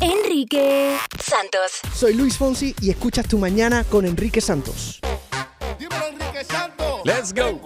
Enrique Santos. Soy Luis Fonsi y escuchas tu mañana con Enrique Santos. Dímelo, Enrique Santos. Let's go.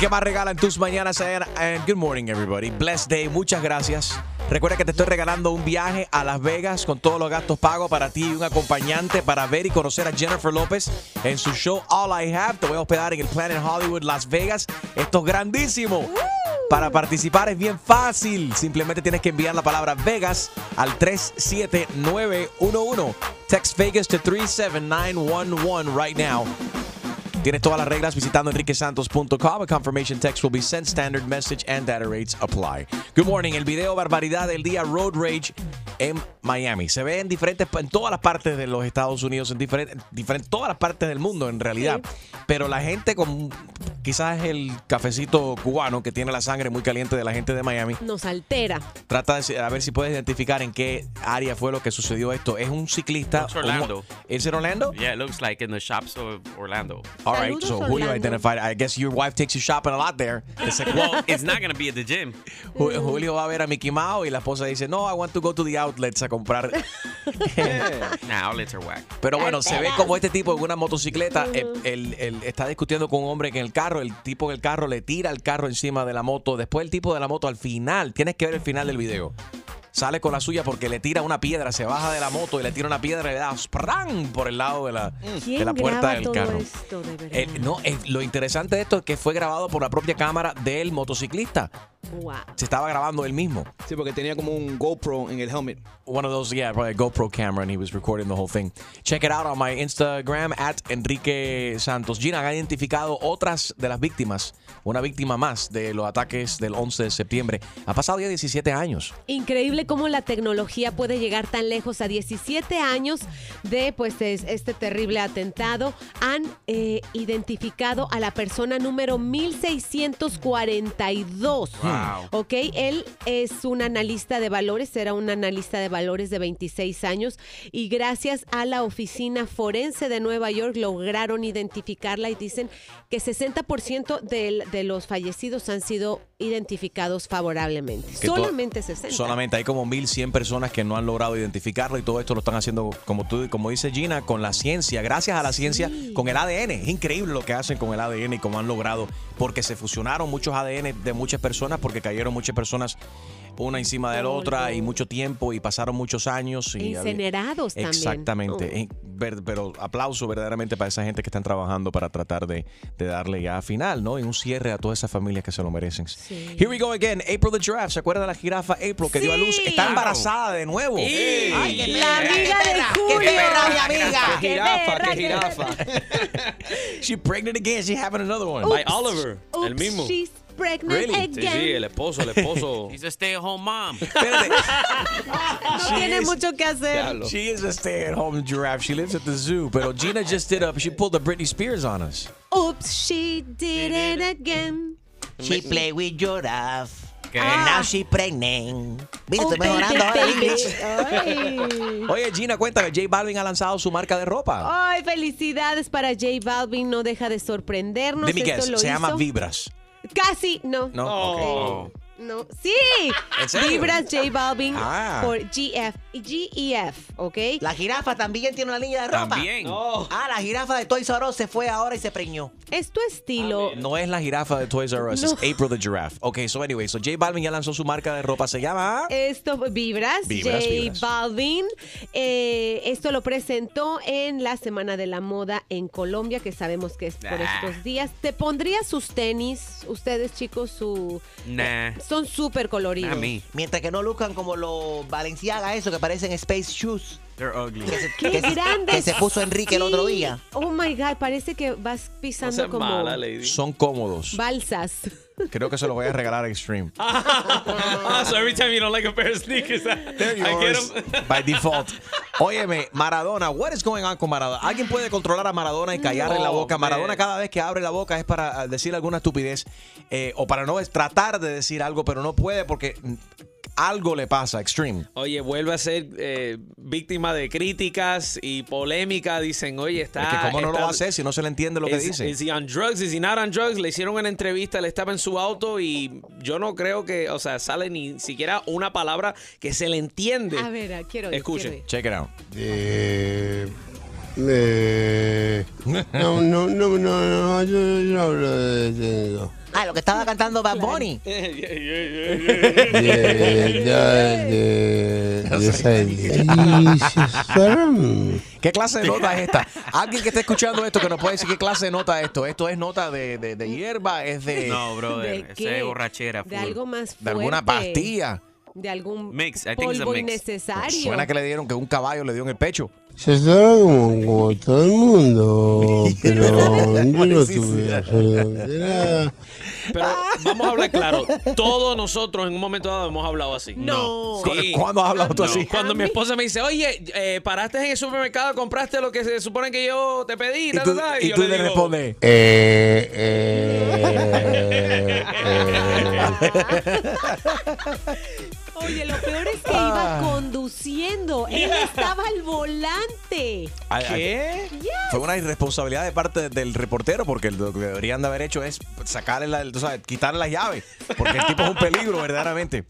Que más regala en tus mañanas. And good morning, everybody. Blessed day. Muchas gracias. Recuerda que te estoy regalando un viaje a Las Vegas con todos los gastos pagos para ti y un acompañante para ver y conocer a Jennifer López en su show All I Have. Te voy a hospedar en el Planet Hollywood Las Vegas. Esto es grandísimo. Para participar es bien fácil. Simplemente tienes que enviar la palabra Vegas al 37911. Text Vegas to 37911 right now. Tienes todas las reglas visitando enriquesantos.com. A confirmation text will be sent. Standard message and data rates apply. Good morning. El video barbaridad del día Road Rage en Miami. Se ve en diferentes, en todas las partes de los Estados Unidos, en diferentes, diferentes, todas las partes del mundo en realidad. Pero la gente con quizás el cafecito cubano que tiene la sangre muy caliente de la gente de Miami Nos altera. Trata de a ver si puedes identificar en qué área fue lo que sucedió esto. Es un ciclista. It's Orlando. ¿Es en Orlando? Yeah, it looks like in the shops of Orlando. All right, Saludos, so Julio Orlando. identified. I guess your wife takes you shopping a lot there. Dice, Well, it's not going to be at the gym. Ju- Julio va a ver a Mickey Mouse y la esposa dice, no, I want to go to the outlets a comprar. Nah, outlets are whack. Pero bueno, se ve como este tipo en una motocicleta él está discutiendo con un hombre en el carro, el tipo en el carro le tira el carro encima de la moto. Después el tipo de la moto al final, tienes que ver el final del video. Sale con la suya porque le tira una piedra, se baja de la moto y le tira una piedra y le da ¡sprang! por el lado de la, de ¿Quién la puerta graba del todo carro. esto, de verdad? Eh, no, eh, lo interesante de esto es que fue grabado por la propia cámara del motociclista. Wow. Se estaba grabando él mismo. Sí, porque tenía como un GoPro en el helmet. One of those, yeah, probably a GoPro camera, and he was recording the whole thing. Check it out on my Instagram at Enrique Santos. Gina ha identificado otras de las víctimas, una víctima más de los ataques del 11 de septiembre. Ha pasado ya 17 años. Increíble cómo la tecnología puede llegar tan lejos. A 17 años de pues es- este terrible atentado, han eh, identificado a la persona número 1642. Wow. Ok, él es un analista de valores, era un analista de valores de 26 años y gracias a la oficina forense de Nueva York lograron identificarla y dicen que 60% del- de los fallecidos han sido identificados favorablemente. Que Solamente 60. Solamente hay como 1.100 personas que no han logrado identificarlo y todo esto lo están haciendo, como tú, como dice Gina, con la ciencia, gracias a la ciencia, con el ADN. Es increíble lo que hacen con el ADN y cómo han logrado, porque se fusionaron muchos ADN de muchas personas, porque cayeron muchas personas una encima de la otra y mucho tiempo y pasaron muchos años. Y Incinerados también. Exactamente. Oh. Eh, Pero aplauso verdaderamente para esa gente que están trabajando para tratar de, de darle ya final, ¿no? Y un cierre a todas esas familias que se lo merecen. Here we go again. April the Giraffe. ¿Se acuerda de la jirafa April que dio a luz? Sí. Está embarazada de nuevo. Ay, qué La amiga de Julio. ¡Qué jirafa, qué jirafa! She's pregnant again. She's having another one. By Oliver, el mismo. She's pregnant Really? Sí, again. sí, el esposo, el esposo. He's a stay-at-home mom. Espérate. no tiene is- mucho que hacer. She is a stay-at-home giraffe. She lives at the zoo. Pero Gina just did up. She pulled a Britney Spears on us. Oops, she did it again. She play with giraffe. ¿Qué? And now she pregnant. Mira, Oh, estoy mejorando. Oye, Gina, cuéntame. J Balvin ha lanzado su marca de ropa. Ay, felicidades para J Balvin, no deja de sorprendernos. Dime qué Esto es. lo Se llama hizo- Vibras. Casi, no. ¿No? Ok. No, sí. ¿En serio? Vibras J Balvin Ah. por GF, GEF, ¿ok? La jirafa también tiene una línea de ropa. También. Ah, la jirafa de Toys R Us se fue ahora y se preñó. Es tu estilo. No es la jirafa de Toys R Us, No. es April the Giraffe. Ok, so anyway, so J Balvin ya lanzó su marca de ropa. Se llama... Esto, Vibras, Vibras, J Vibras. Balvin. Eh, esto lo presentó en la Semana de la Moda en Colombia, que sabemos que es por Ah. estos días. ¿Te pondría sus tenis, ustedes chicos, su, Nah. Son súper coloridos. A mí. Mientras que no luzcan como los Valenciaga, eso que parecen Space Shoes. They're ugly. Que se, ¡Qué que se- grandes! que se puso Enrique el otro día. Oh my God, parece que vas No pisando seas como mala, lady. Son cómodos. balsas. Creo que se los voy a regalar a Extreme. Ah, so every time you don't like a pair of sneakers, I, They're I get yours by default. Óyeme, Maradona, what is going on con Maradona? ¿Alguien puede controlar a Maradona y callarle la No, boca? Maradona man. cada vez que abre la boca es para ah, decir alguna estupidez eh, o para no es tratar de decir algo, pero no puede porque algo le pasa, Extreme. Oye, vuelve a ser eh, víctima de críticas y polémica. Dicen, oye, está. es que cómo no lo está- va a hacer si no se le entiende lo que Is, dice. is he on drugs? Is he not on drugs? Le hicieron una entrevista, él estaba en su auto y yo no creo que, o sea, sale ni siquiera una palabra que se le entiende. A ver, ah, quiero Escuchen. quiero. Check it out. Eh, eh, no, no, no, no, no, yo no hablo de tengo. Ah, lo que estaba cantando Bad Bunny. De, de, de, de. ¿Qué clase de nota es esta? Alguien que esté escuchando esto que nos puede decir qué clase de nota es esto. Esto es nota de, de, de hierba, es de, No, brother. ¿De es borrachera. De full. algo más fuerte. de alguna pastilla. De algún Mix, I think it's a polvo mix. innecesario. Suena que le dieron que un caballo le dio en el pecho. Se fueron como, como todo el mundo, pero yo no tuve. Pero vamos a hablar claro. Todos nosotros en un momento dado hemos hablado así. No. Sí. ¿Cuándo has hablado tú así? Cuando mi esposa me dice, oye, eh, paraste en el supermercado, compraste lo que se supone que yo te pedí, Y tú, ta, ta", y yo tú le digo, respondes. Eh, eh, eh. Oye, lo peor es que Ah. iba conduciendo. Él estaba al volante. Ay, ay, ¿Qué? Fue una irresponsabilidad de parte del reportero porque lo que deberían de haber hecho es sacarle la, tú sabes, quitarle las llaves porque el tipo es un peligro verdaderamente.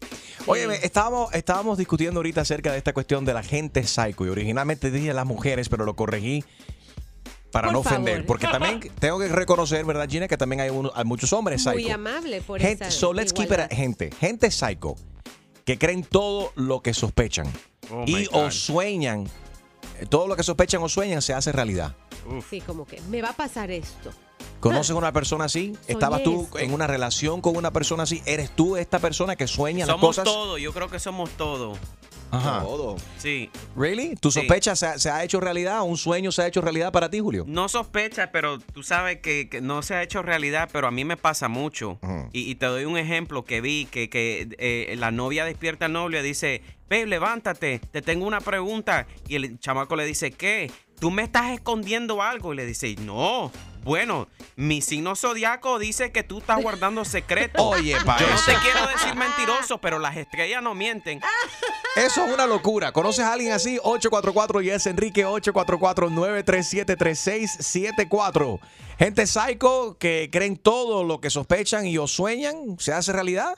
Oye, estábamos, estábamos discutiendo ahorita acerca de esta cuestión de la gente psycho y originalmente dije las mujeres, pero lo corregí para Por no ofender, favor. porque también tengo que reconocer, ¿verdad, Gina? Que también hay, uno- hay muchos hombres psycho. Muy amable por Gente, esa so let's keep it gente, gente psycho que creen todo lo que sospechan Oh, y o sueñan, eh, todo lo que sospechan o sueñan se hace realidad. Sí, como que me va a pasar esto. ¿Conoces a una persona así? ¿Estabas tú en una relación con una persona así? ¿Eres tú esta persona que sueña las Somos cosas? todo. Yo creo que somos todo. Ajá. Todo. Sí. ¿Really? ¿Tu Sí. sospecha se ha, se ha hecho realidad? ¿Un sueño se ha hecho realidad para ti, Julio? No sospechas, pero tú sabes que, que no se ha hecho realidad, pero a mí me pasa mucho. Y te doy un ejemplo que vi, que, que eh, la novia despierta al novio y dice, babe, levántate, te tengo una pregunta. Y el chamaco le dice, ¿qué? ¿Tú me estás escondiendo algo? Y le dice, no. Bueno, mi signo zodiaco dice que tú estás guardando secretos. Oye, pa' Yo no eso. te quiero decir mentiroso, pero las estrellas no mienten. Eso es una locura. ¿Conoces a alguien así? 844 Yes Enrique 844-937-3674. Gente psycho que creen todo lo que sospechan y o sueñan, ¿se hace realidad?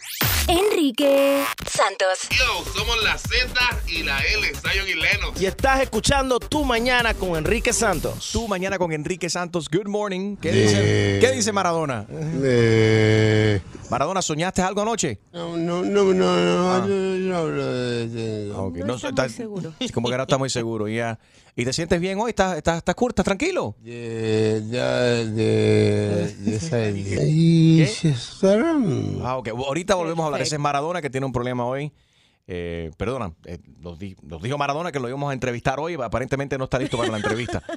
Enrique Santos. Yo, somos la Z y la L, Zion y Lennox. Y estás escuchando Tu Mañana con Enrique Santos. Tú mañana con Enrique Santos. Good morning. ¿Qué De- dice, ¿qué dice Maradona? Eh, Maradona, ¿soñaste algo anoche? no, no, no, no, no, yo no hablo de tengo. Ok, No está muy seguro. Como que no está muy seguro. ya. ¿Y te sientes bien hoy? ¿Estás, estás, estás, cool? ¿Estás tranquilo? De, de, de, de. Y. Ah, ok. Ahorita volvemos a hablar. Ese es. Maradona que tiene un problema hoy. Eh, perdona, eh, nos, di- nos dijo Maradona que lo íbamos a entrevistar hoy. Aparentemente no está listo para la entrevista.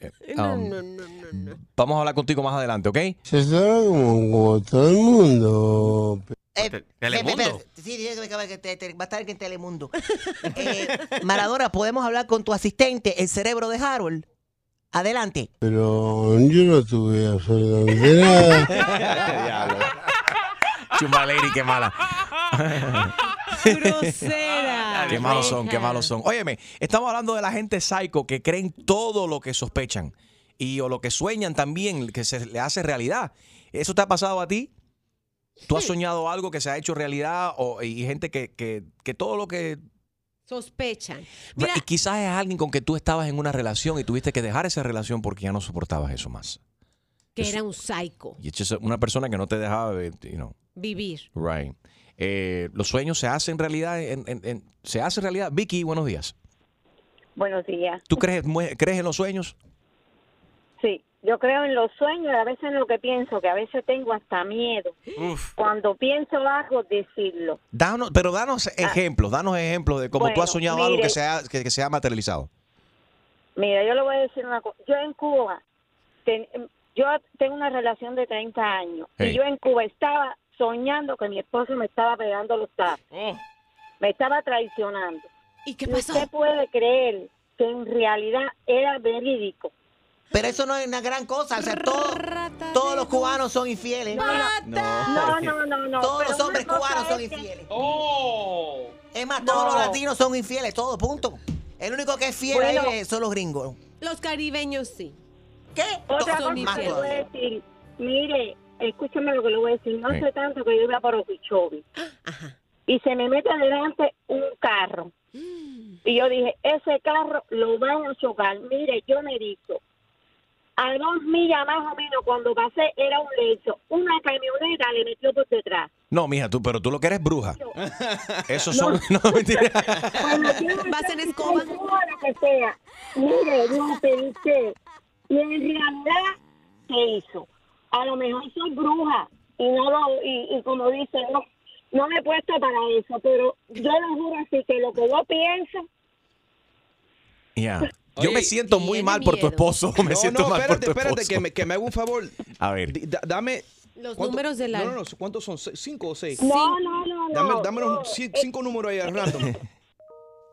Eh, um, no, no, no, no. Vamos a hablar contigo más adelante, ¿ok? Se fueron como, todo el mundo. Eh, Te- Telemundo. Sí, sí, que- va a estar en Telemundo. Eh, Maradona, ¿podemos hablar con tu asistente, el cerebro de Harold? Adelante. Pero yo no tuve absolutamente nada. Chuma lady, qué mala. Grosera. Qué malos son, qué malos son. Óyeme, estamos hablando de la gente psycho que creen todo lo que sospechan y o lo que sueñan también, que se le hace realidad. ¿Eso te ha pasado a ti? ¿Tú has soñado algo que se ha hecho realidad o, y gente que, que, que todo lo que... Sospechan. Mira, y quizás es alguien con que tú estabas en una relación y tuviste que dejar esa relación porque ya no soportabas eso más. que era un psycho. Y es una persona que no te dejaba, ver, you know, Vivir. right. Eh, los sueños se hacen realidad, en, en- en- se hace realidad. Vicky, buenos días. Buenos días. ¿Tú crees, crees en los sueños? Sí, yo creo en los sueños y a veces en lo que pienso, que a veces tengo hasta miedo. Uf. Cuando pienso algo, decirlo. Danos, pero danos ejemplos, danos ejemplos de cómo tú Bueno, has soñado algo que se, ha, que, que se ha materializado. Mira, yo le voy a decir una cosa. Yo en Cuba, ten- yo tengo una relación de 30 años. Hey. Y yo en Cuba estaba soñando que mi esposo me estaba pegando los tazos. Oh. Me estaba traicionando. ¿Y qué pasó? usted puede creer que en realidad era verídico. Pero eso no es una gran cosa. O sea, todo- todos los cubanos son infieles. No, no, no, no. Todos los hombres cubanos son infieles. Oh. Es más, todos No. los latinos son infieles, todo, punto. El único que es fiel Bueno. ahí es- son los gringos. Los caribeños sí. ¿Qué? Otra Son cosa que voy a decir. Mire, escúchame lo que le voy a decir. No sé tanto que yo iba por Okeechobee. Y se me mete delante un carro. Y yo dije, ese carro lo van a chocar. Mire, yo me dijo, a dos millas más o menos cuando pasé era un lecho. Una camioneta le metió por detrás. No, mija, tú, pero tú lo que eres bruja. Esos son. No, mentira. Yo no ¿Vas en escoba? lo que sea. Mire, no pensé. Y en realidad, ¿qué hizo? A lo mejor soy bruja. Y no lo, y, y como dice, no, no me he puesto para eso. Pero yo lo juro así que lo que yo pienso, Ya. Yo Oye, me siento muy mal por tu esposo. Me No, siento no, mal espérate, por tu espérate, esposo. que me, que me haga un favor. A ver. Dame. Los ¿cuánto- números de la... No, no, no. ¿Cuántos son? ¿Se- ¿Cinco o seis? no, no, no, no. Dame, dame no. ci- cinco números ahí random.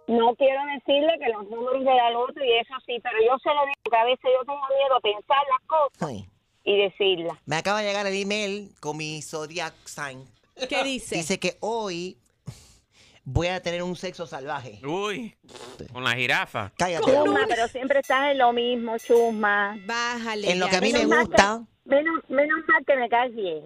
No quiero decirle que los números de la loto y eso sí, pero yo se lo digo que a veces yo tengo miedo a pensar las cosas Ay. Y decirlas. Me acaba de llegar el email con mi zodiac sign. ¿Qué dice? Dice que hoy voy a tener un sexo salvaje. Uy. Con la jirafa. Cállate. Chusma, pero siempre estás en lo mismo, Chusma. Bájale. En lo ya. que a mí me Menos gusta, que- Menos, menos mal que me caes bien.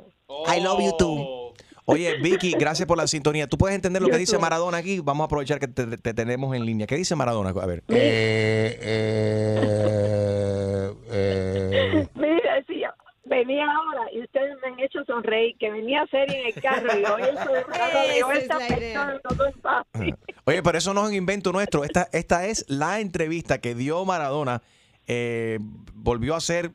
I love you too. Oye, Vicky, gracias por la sintonía. ¿Tú puedes entender lo que dice. Maradona aquí? Vamos a aprovechar que te, te tenemos en línea. ¿Qué dice Maradona? A ver. Eh, eh, eh, venía ahora y ustedes me han hecho sonreír, que venía seria en el carro y hoy eso de Maradona, y yo, Esa es esta la idea. persona no es fácil. Oye, pero eso no es un invento nuestro. Esta, esta es la entrevista que dio Maradona. eh, volvió a hacer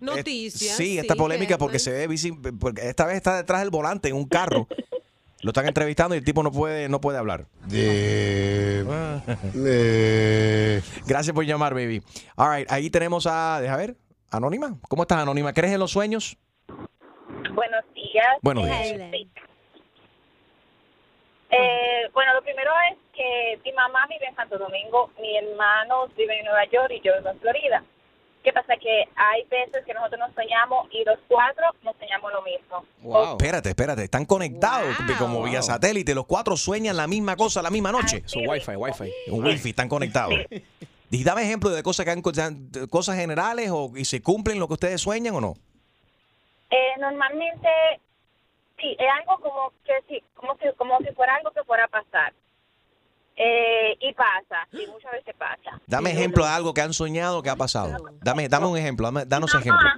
Noticias. Sí, esta polémica porque se ve visi- porque esta vez está detrás del volante en un carro. Lo están entrevistando y el tipo no puede no puede hablar. de, de, Gracias por llamar, baby. All right, ahí tenemos a, deja ver, Anónima. ¿Cómo estás, Anónima? ¿Crees en los sueños? Buenos días. Buenos Eh, días. sí. Eh, bueno, lo primero es que mi mamá vive en Santo Domingo, mi hermano vive en Nueva York y yo vivo en Florida. ¿Qué pasa? Que hay veces que nosotros nos soñamos y los cuatro nos soñamos lo mismo. Wow. Espérate, espérate, están conectados como vía satélite. Los cuatro sueñan la misma cosa la misma noche. Eso, wifi, wifi. Un wifi, están conectados. Y dame ejemplo de cosas que han cosas generales o y se cumplen lo que ustedes sueñan o no. Eh, normalmente, sí, es algo como que sí, como si, como si fuera algo que fuera a pasar. Eh, y pasa, sí, muchas veces pasa. Dame ejemplo de algo que han soñado que ha pasado. Dame, dame un ejemplo, dame- danos Mi ejemplo.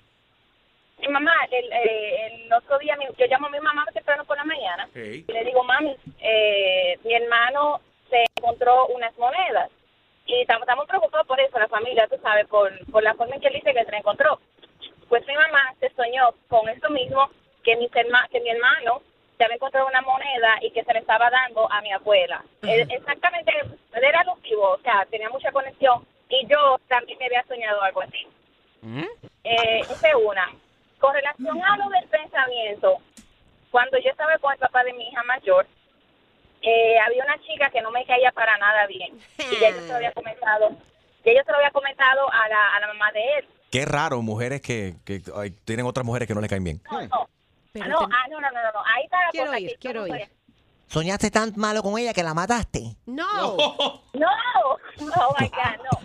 Mi mamá, el, eh, el otro día, mi- yo llamo a mi mamá temprano por la mañana y le digo, mami, eh, mi hermano se encontró unas monedas y estamos, estamos preocupados por eso, la familia, tú sabes, por, por la forma en que él dice que se encontró. Pues mi mamá se soñó con eso mismo, que, mis herma- que mi hermano se había encontrado una moneda y que se le estaba dando a mi abuela. Eh, Exactamente, él era alusivo, o sea, tenía mucha conexión y yo también me había soñado algo así. Eh, esa es una. Con relación a lo del pensamiento, cuando yo estaba con el papá de mi hija mayor, eh, había una chica que no me caía para nada bien. Y ya yo se lo había comentado, ya yo se lo había comentado a la, a la mamá de él. Qué raro, mujeres que, que ay, tienen otras mujeres que no le caen bien. No, no. Ah, no, ah, no, no, no. Ahí está la Quiero cosa que quiero soy- soñaste tan malo con ella que la mataste. No. No, no, my God, no.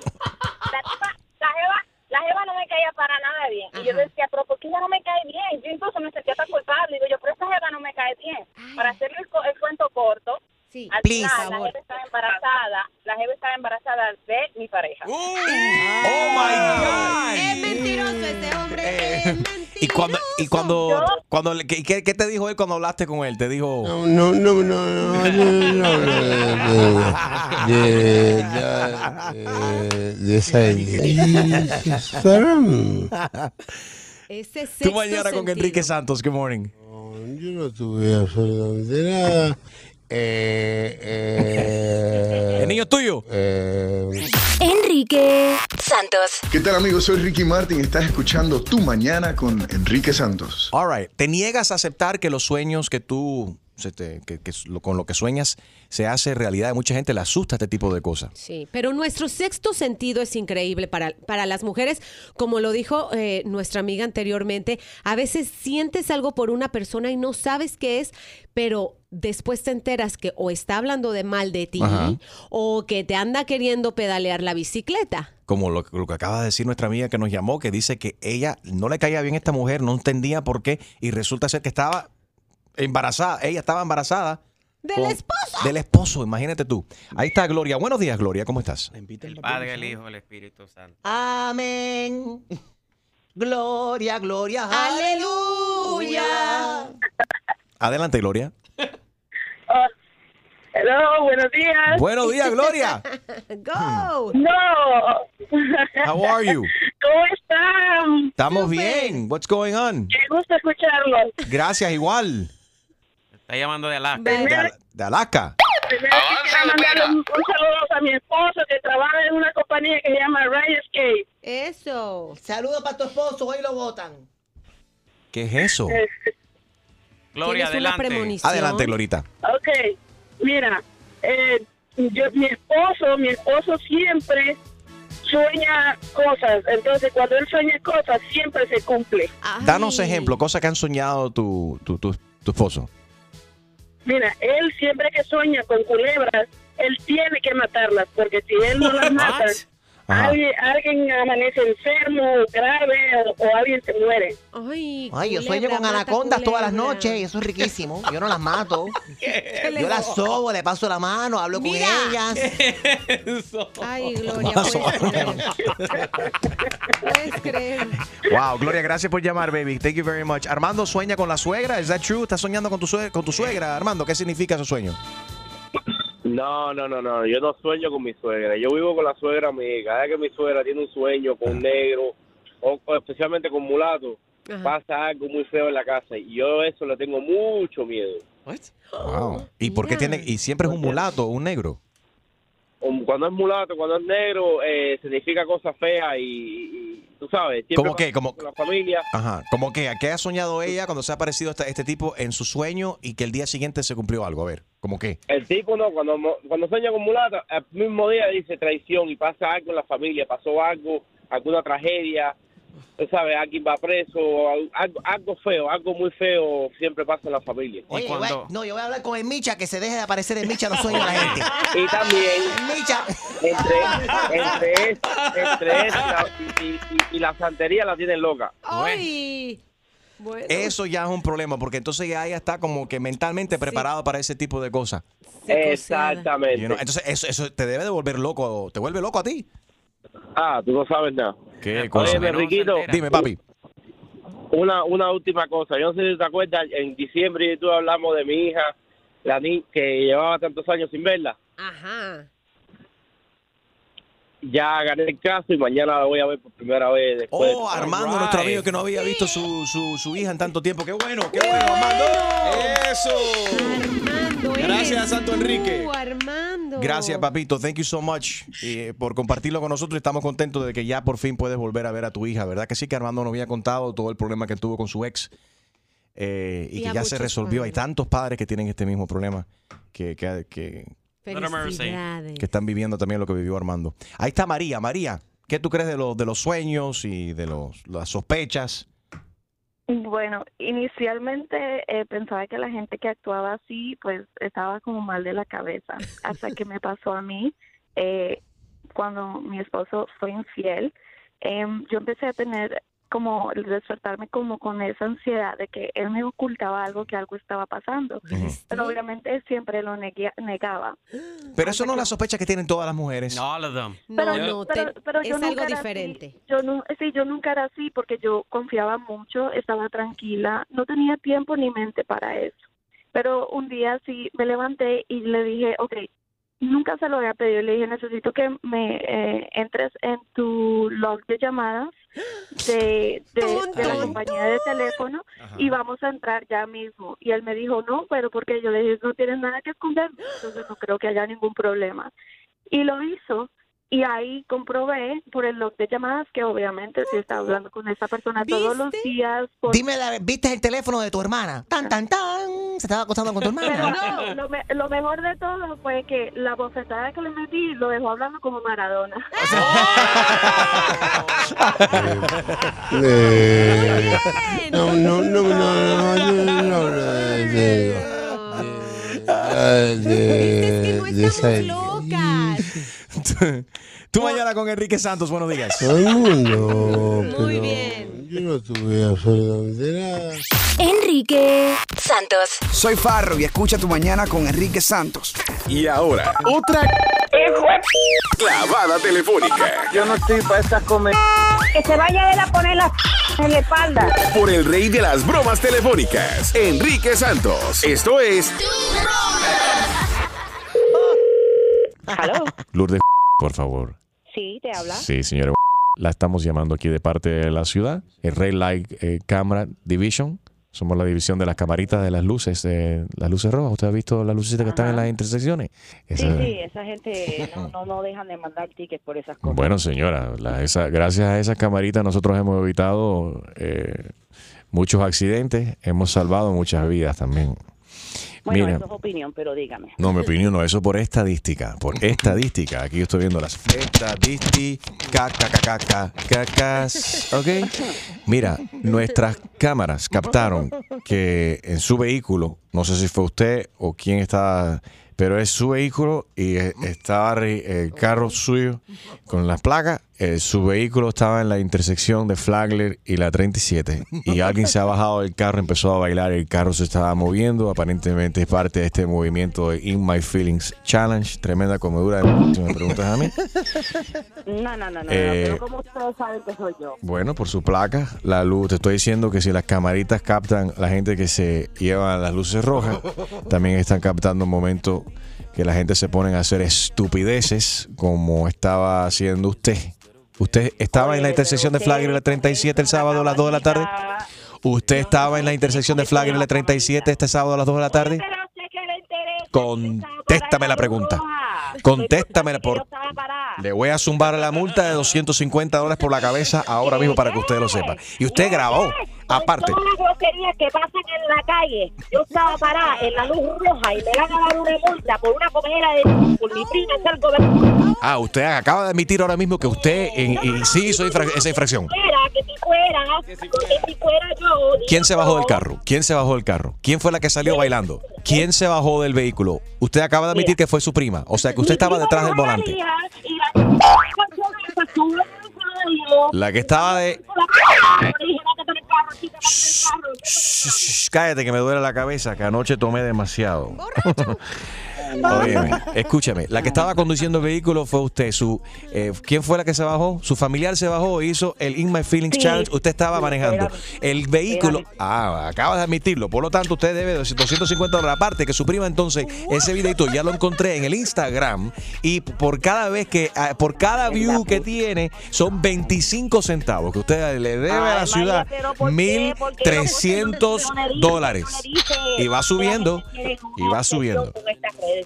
La, tipa- la jeva, la jeva no me caía para nada bien. Y yo decía, pero ¿por qué ella no me cae bien? Yo incluso me sentía tan culpable. Digo yo, pero esta jeva no me cae bien. Para hacerle el, el cuento corto, Sí. al Please. final la jeva estaba embarazada, la jeva estaba embarazada de mi pareja. Oh my God. Es mentiroso ese hombre. Eh, es mentiroso. Y cuando, y cuando, cuando le- ¿qué, qué- qué te dijo él cuando hablaste con él? Te dijo. No, no, no, no, no, yo no hablo de, de, de, de, de esa Saram. Ese Tú sexto mañana con. Enrique Santos. Good morning. Yo no tuve absolutamente nada. Eh, eh, ¿El niño es tuyo? eh, Enrique Santos. ¿Qué tal amigos? Soy Ricky Martin. Estás escuchando Tu Mañana con Enrique Santos. All right. ¿Te niegas a aceptar que los sueños que tú, se te- que, que lo- con lo que sueñas se hace realidad? A mucha gente le asusta este tipo de cosas. Sí, pero nuestro sexto sentido es increíble para, para las mujeres. Como lo dijo eh, nuestra amiga anteriormente, a veces sientes algo por una persona y no sabes qué es, pero después te enteras que o está hablando de mal de ti Ajá. o que te anda queriendo pedalear la bicicleta. Como lo, lo que acaba de decir nuestra amiga que nos llamó, que dice que ella no le caía bien a esta mujer, no entendía por qué, y resulta ser que estaba embarazada. Ella estaba embarazada. Del con- esposo. Del esposo, imagínate tú. Ahí está Gloria. Buenos días, Gloria, ¿cómo estás? El Padre, el Hijo, el Espíritu Santo. Amén. Gloria, gloria, aleluya. Adelante, Gloria. Hello, buenos días. Buenos días, Gloria. Go. No. How are you? ¿Cómo están? Estamos bien. What's going on? Qué gusto escucharlos. Gracias, igual. Está llamando de Alaska. De, de Alaska. Primero quisiera mandarle un, un saludo a mi esposo que trabaja en una compañía que se llama Ray Escape. Eso. Saludos para tu esposo, hoy lo votan. ¿Qué es eso? Gloria, adelante. Adelante, Glorita. Ok, mira, eh, yo, mi esposo, mi esposo siempre sueña cosas. Entonces, cuando él sueña cosas, siempre se cumple. Danos ejemplo, cosas que han soñado tu, tu, tu, tu esposo. Mira, él siempre que sueña con culebras, él tiene que matarlas, porque si él no las mata. Alguien, alguien amanece enfermo, grave, o, o alguien se muere. Ay, Ay, yo sueño con anacondas todas las noches y eso es riquísimo. Yo no las mato. Yo las sobo, le paso la mano, hablo con ellas. Ay, Gloria, Paso. puedes creer. Puedes creer. Wow, Gloria, gracias por llamar, baby. Thank you very much. Armando sueña con la suegra. ¿Es that true? ¿Estás soñando con tu, sue- con tu suegra, Armando? ¿Qué significa ese sueño? No, no, no, no, yo no sueño con mi suegra. Yo vivo con la suegra mía. Cada vez que mi suegra tiene un sueño con un negro, o, o especialmente con mulato, Ajá. pasa algo muy feo en la casa. Y yo eso le tengo mucho miedo. Wow. ¿Y por qué tiene? ¿Y siempre es un mulato o un negro? Um, Cuando es mulato, cuando es negro, eh, significa cosas feas y, y- tú sabes. siempre ¿Cómo qué? ¿Cómo- con La familia. Ajá. ¿Cómo que? ¿A qué ha soñado ella cuando se ha aparecido este, este tipo en su sueño y que el día siguiente se cumplió algo? A ver, ¿cómo qué? El tipo no, cuando, cuando sueña con mulato, el mismo día dice traición y pasa algo en la familia, pasó algo, alguna tragedia, sabes, alguien va preso, al- algo, algo feo, algo muy feo siempre pasa en la familia. Oye, voy- no, yo voy a hablar con el Micha que se deje de aparecer el Micha los sueños de la gente. Y también, Micha. entre, entre, es- entre eso y la, y, y- y la santería la tienen loca. Ay. Bueno. Eso ya es un problema porque entonces ya ella está como que mentalmente preparada para ese tipo de cosas. Exactamente. You know, Entonces eso, eso te debe de volver loco, te vuelve loco a ti. Ah, tú no sabes nada. ¿Qué cosa? Oye, Riquito. Dime, papi. Una, una última cosa. Yo no sé si te acuerdas, en diciembre yo y tú hablamos de mi hija, la ni que llevaba tantos años sin verla. Ajá. Ya gané el caso y mañana la voy a ver por primera vez. Después Oh, Armando, nuestro amigo que no había visto su, su, su hija en tanto tiempo. ¡Qué bueno, qué bueno, Armando! ¡Eso! Gracias, Santo Enrique. Armando. Gracias, papito. Thank you so much eh, por compartirlo con nosotros. Estamos contentos de que ya por fin puedes volver a ver a tu hija. ¿Verdad que sí? Que Armando nos había contado todo el problema que tuvo con su ex eh, y, Y que ya se resolvió. Hay tantos padres que tienen este mismo problema que, que, que, Felicidades. que están viviendo también lo que vivió Armando. Ahí está María. María, ¿qué tú crees de, los de los sueños y de los, las sospechas? Bueno, inicialmente eh, pensaba que la gente que actuaba así, pues estaba como mal de la cabeza, hasta que me pasó a mí eh, cuando mi esposo fue infiel. em, yo empecé a tener como el despertarme como con esa ansiedad de que él me ocultaba algo, que algo estaba pasando. Pero obviamente siempre lo negaba. Pero eso no es la sospecha que tienen todas las mujeres. All of them. Pero, no, pero- te- pero yo es nunca algo era diferente. así. Yo no, sí, yo nunca era así porque yo confiaba mucho, estaba tranquila, no tenía tiempo ni mente para eso. Pero un día sí me levanté y le dije, ok, nunca se lo había pedido. Le dije, necesito que me eh, entres en tu log de llamadas de, de, de la compañía de teléfono y vamos a entrar ya mismo. Y él me dijo, no, pero porque yo le dije, no tienes nada que esconder, entonces no creo que haya ningún problema. Y lo hizo. Y ahí comprobé por el log de llamadas que obviamente sí estaba hablando con esa persona todos los días. por- Dime, la- ¿viste el teléfono de tu hermana? Tan, tan, tan. Se estaba acostando con tu Pero hermana. no, lo, me- lo mejor de todo fue que la bofetada que le metí lo dejó hablando como Maradona. Eh, no, no, no, no, no, yo no hablo de, de, de, de, de esa- Tú mañana con Enrique Santos, buenos días. Todo el mundo. Muy bien. Yo no tuve absolutamente nada. Enrique Santos. Soy Farro y escucha tu mañana con Enrique Santos. Y ahora, otra clavada telefónica. Yo no estoy para estas comer. Que se vaya él a poner la en la espalda. Por el rey de las bromas telefónicas, Enrique Santos. Esto es ¿Aló? Lourdes, por favor. Sí, te habla. Sí, señora. La estamos llamando aquí de parte de la ciudad, el Ray Light eh, Camera Division. Somos la división de las camaritas de las luces, eh, las luces rojas. ¿Usted ha visto las lucecitas que están en las intersecciones? Sí, Esa- sí, esa gente no, no, no dejan de mandar tickets por esas cosas. Bueno, señora, la- esa- gracias a esas camaritas nosotros hemos evitado eh, muchos accidentes, hemos salvado muchas vidas también. Bueno, Mira, eso es opinión, pero dígame. no, mi opinión no, eso por estadística, por estadística. Aquí yo estoy viendo las estadísticas, cacas, ¿ok? Mira, nuestras cámaras captaron que en su vehículo, no sé si fue usted o quién estaba, pero es su vehículo y eh, estaba el carro suyo con las placas. Eh, su vehículo estaba en la intersección de Flagler y la 37 y alguien se ha bajado del carro, empezó a bailar, el carro se estaba moviendo, aparentemente es parte de este movimiento de In My Feelings Challenge, tremenda comedura de si me preguntas a mí. No, no, no, no, Eh, no, pero como ustedes saben que soy yo. Bueno, por su placa, la luz, te estoy diciendo que si las camaritas captan la gente que se lleva las luces rojas, también están captando momentos que la gente se pone a hacer estupideces como estaba haciendo usted. ¿Usted estaba en la intersección de Flagler y la 37 el sábado a las 2 de la tarde? ¿Usted estaba en la intersección de Flagler y la 37 este sábado a las 2 de la tarde? Contéstame la pregunta. Contéstame por... Le voy a zumbar la multa de 250 dólares por la cabeza ahora mismo para que usted lo sepa. Y usted grabó, aparte. Todas las groserías que pasan en la calle, yo estaba parada en la luz roja y me van a dar una multa por una comedera de por mi prima ser gobernador. Ah, usted acaba de admitir ahora mismo que usted en- y sí hizo infra- esa infracción. Fuera, que si fuera, que si fuera yo. ¿Quién se bajó del carro? ¿Quién se bajó del carro? ¿Quién fue la que salió bailando? ¿Quién se bajó del vehículo? Usted acaba de admitir que fue su prima. O sea que usted estaba detrás del volante. La La que estaba de... Cállate que me duele la cabeza, que anoche tomé demasiado. Óyeme, escúchame, la que estaba conduciendo el vehículo fue usted. Su, eh, ¿Quién fue la que se bajó? Su familiar se bajó, hizo el In My Feelings Sí. Challenge. Usted estaba manejando. El vehículo. Ah, acaba de admitirlo. Por lo tanto, usted debe 250 dólares. Aparte, que su prima entonces, ese videito ya lo encontré en el Instagram. Y por cada vez que, ah, por cada view que tiene, son 25 centavos que usted le debe a la ciudad. María, pero ¿por qué? ¿Por qué? 1.300 No me dice, dólares. Y va subiendo. Y va subiendo.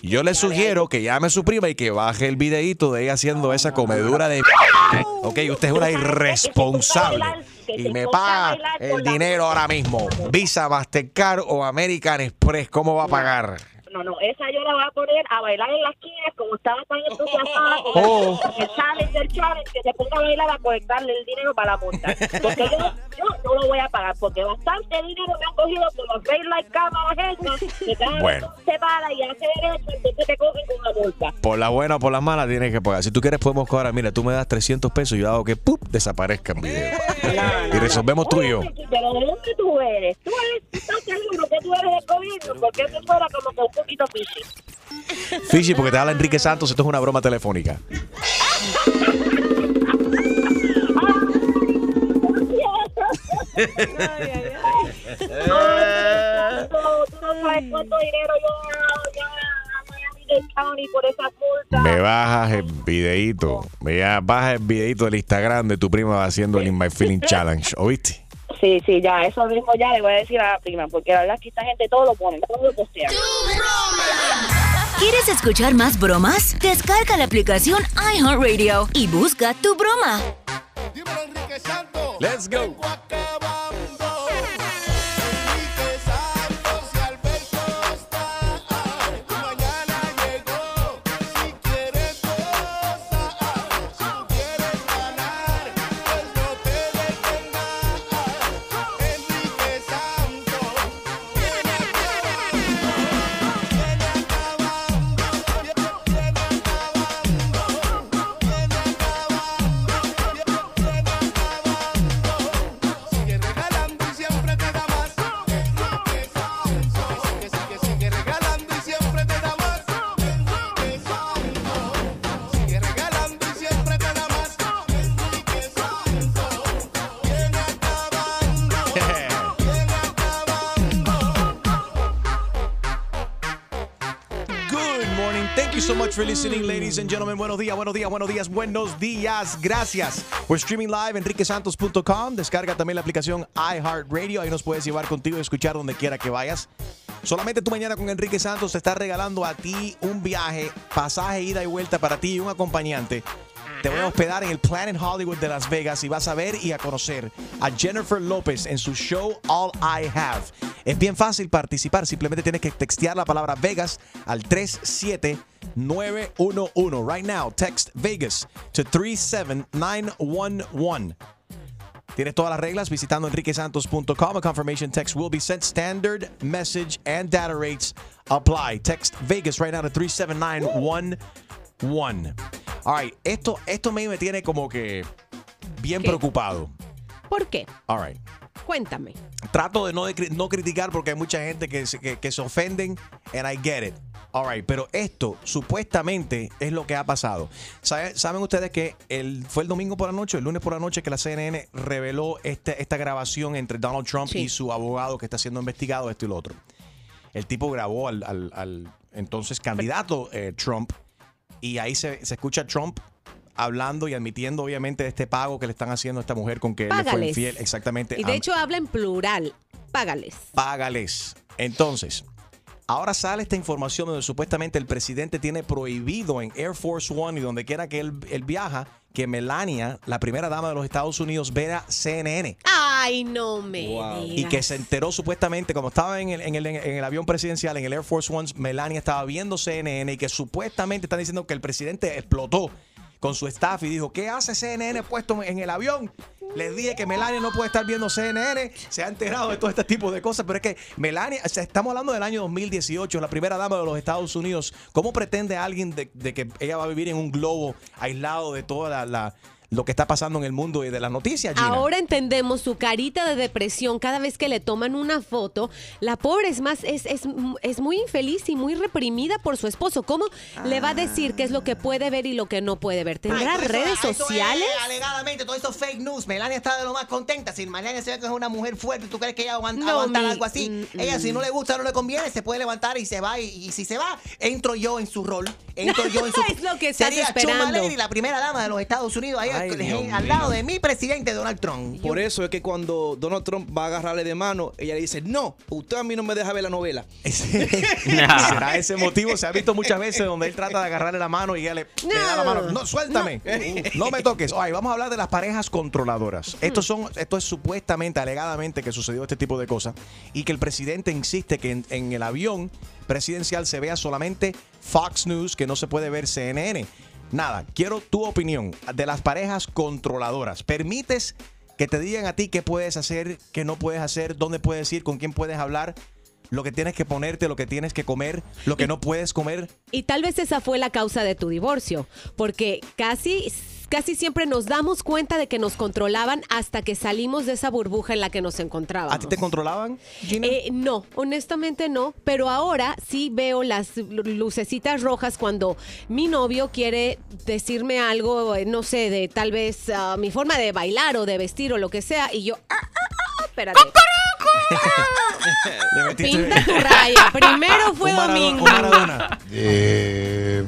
Yo le sugiero que llame a su prima y que baje el videíto de ella haciendo esa comedura de... Ok, usted es una irresponsable. Y me paga el dinero ahora mismo. Visa, Mastercard o American Express. ¿Cómo va a pagar? No, no, esa yo la voy a poner a bailar en la esquina como estaba tan entusiasmada con Oh. el, el challenge del challenge, que se ponga a bailar a conectarle el dinero para la multa. Porque yo, yo no lo voy a pagar, porque bastante dinero me han cogido por los ray light cámaras esas, que cada Bueno. se para y hace derecho, entonces te cogen con una multa. Por la buena o por la mala tienes que pagar. Si tú quieres podemos cobrar, mira, tú me das 300 pesos y yo hago que ¡pup! desaparezca el video. Y resolvemos tú y yo. Pero ¿de dónde tú eres? Tú eres, tú estás seguro que tú eres del gobierno, porque eso fuera como que poquito fishy. Fishy, porque te habla Enrique Santos, esto es una broma telefónica. Me bajas el videito, me bajas el videito del Instagram de tu prima haciendo el In My Feeling Challenge, ¿oíste? Sí, sí, ya, eso mismo ya le voy a decir a la prima, porque la verdad es que esta gente todo lo pone, todo lo postea. ¿Quieres escuchar más bromas? Descarga la aplicación iHeartRadio y busca tu broma. Let's go. Sigue for listening, ladies and gentlemen. Buenos días, buenos días, buenos días, buenos días. Gracias. We're streaming live en enriquesantos.com. Descarga también la aplicación iHeartRadio. Ahí nos puedes llevar contigo y escuchar donde quiera que vayas. Solamente tu mañana con Enrique Santos te está regalando a ti un viaje, pasaje, ida y vuelta para ti y un acompañante. Te voy a hospedar en el Planet Hollywood de Las Vegas y vas a ver y a conocer a Jennifer López en su show All I Have. Es bien fácil participar, simplemente tienes que textear la palabra Vegas al 37911. Right now, text Vegas to 37911. Tienes todas las reglas visitando enriquesantos.com. A confirmation text will be sent. Standard message and data rates apply. Text Vegas right now to 37911. All right, esto, esto me, tiene como que bien preocupado. ¿Por qué? All right. Cuéntame. Trato de no, de no criticar porque hay mucha gente que, que se ofenden and I get it. All right, pero esto supuestamente es lo que ha pasado. ¿Sabe- ¿Saben ustedes que el, fue el domingo por la noche, el lunes por la noche, que la CNN reveló este- esta grabación entre Donald Trump y su abogado que está siendo investigado, esto y lo otro? El tipo grabó al, al- al entonces candidato eh, Trump y ahí se, se escucha a Trump hablando y admitiendo obviamente este pago que le están haciendo a esta mujer con que él le fue infiel. Exactamente. Y de hecho habla en plural. Págales. págales. Entonces, ahora sale esta información donde supuestamente el presidente tiene prohibido en Air Force One y donde quiera que él, él viaja, que Melania, la primera dama de los Estados Unidos, vea CNN. Ay, no me Y digas. que se enteró supuestamente, cuando estaba en el, en, el, en el avión presidencial, en el Air Force One, Melania estaba viendo CNN y que supuestamente están diciendo que el presidente explotó con su staff y dijo, ¿qué hace CNN puesto en el avión? Les dije que Melania no puede estar viendo CNN, se ha enterado de todo este tipo de cosas, pero es que Melania, estamos hablando del año 2018, la primera dama de los Estados Unidos, ¿cómo pretende alguien de, que ella va a vivir en un globo aislado de toda la- lo que está pasando en el mundo y de las noticias, Gina? Ahora entendemos su carita de depresión cada vez que le toman una foto. La pobre es más, es, es, es muy infeliz y muy reprimida por su esposo. ¿Cómo le va a decir qué es lo que puede ver y lo que no puede ver? ¿Tendrá Ay, todo eso- redes eso es sociales? alegadamente, todo eso fake news. Melania está de lo más contenta. Si Melania se ve que es una mujer fuerte, ¿tú crees que ella va a aguant- No, aguantar mi- algo así? mm, ella, mm. si no le gusta, no le conviene, se puede levantar y se va. Y, y si se va, entro yo en su rol. Entro yo en su Es lo que estás Sería esperando. Chuma Lady, la primera dama de los Estados Unidos, ahí Ay, al- Dios al mío. lado de mi presidente Donald Trump. Por eso es que cuando Donald Trump va a agarrarle de mano, ella le dice, no, usted a mí no me deja ver la novela. ¿Será ese motivo? Se ha visto muchas veces donde él trata de agarrarle la mano y ella le, le da la mano. No, suéltame. No, me toques. Ay, vamos a hablar de las parejas controladoras. Estos son, esto es supuestamente, alegadamente, que sucedió este tipo de cosas. Y que el presidente insiste que en, en el avión presidencial se vea solamente Fox News, que no se puede ver CNN. Nada, quiero tu opinión de las parejas controladoras. ¿Permites que te digan a ti qué puedes hacer, qué no puedes hacer, dónde puedes ir, con quién puedes hablar? lo que tienes que ponerte, lo que tienes que comer, lo que no puedes comer. Y tal vez esa fue la causa de tu divorcio, porque casi casi siempre nos damos cuenta de que nos controlaban hasta que salimos de esa burbuja en la que nos encontrábamos. ¿A ti te controlaban? Eh, no, honestamente no, pero ahora sí veo las lu- lucecitas rojas cuando mi novio quiere decirme algo, eh, no sé, de tal vez ah, mi forma de bailar o de vestir o lo que sea, y yo, ah, ah, ah, espérate. Pinta tu raya. Primero fue Un Maradona- domingo. un. Eh,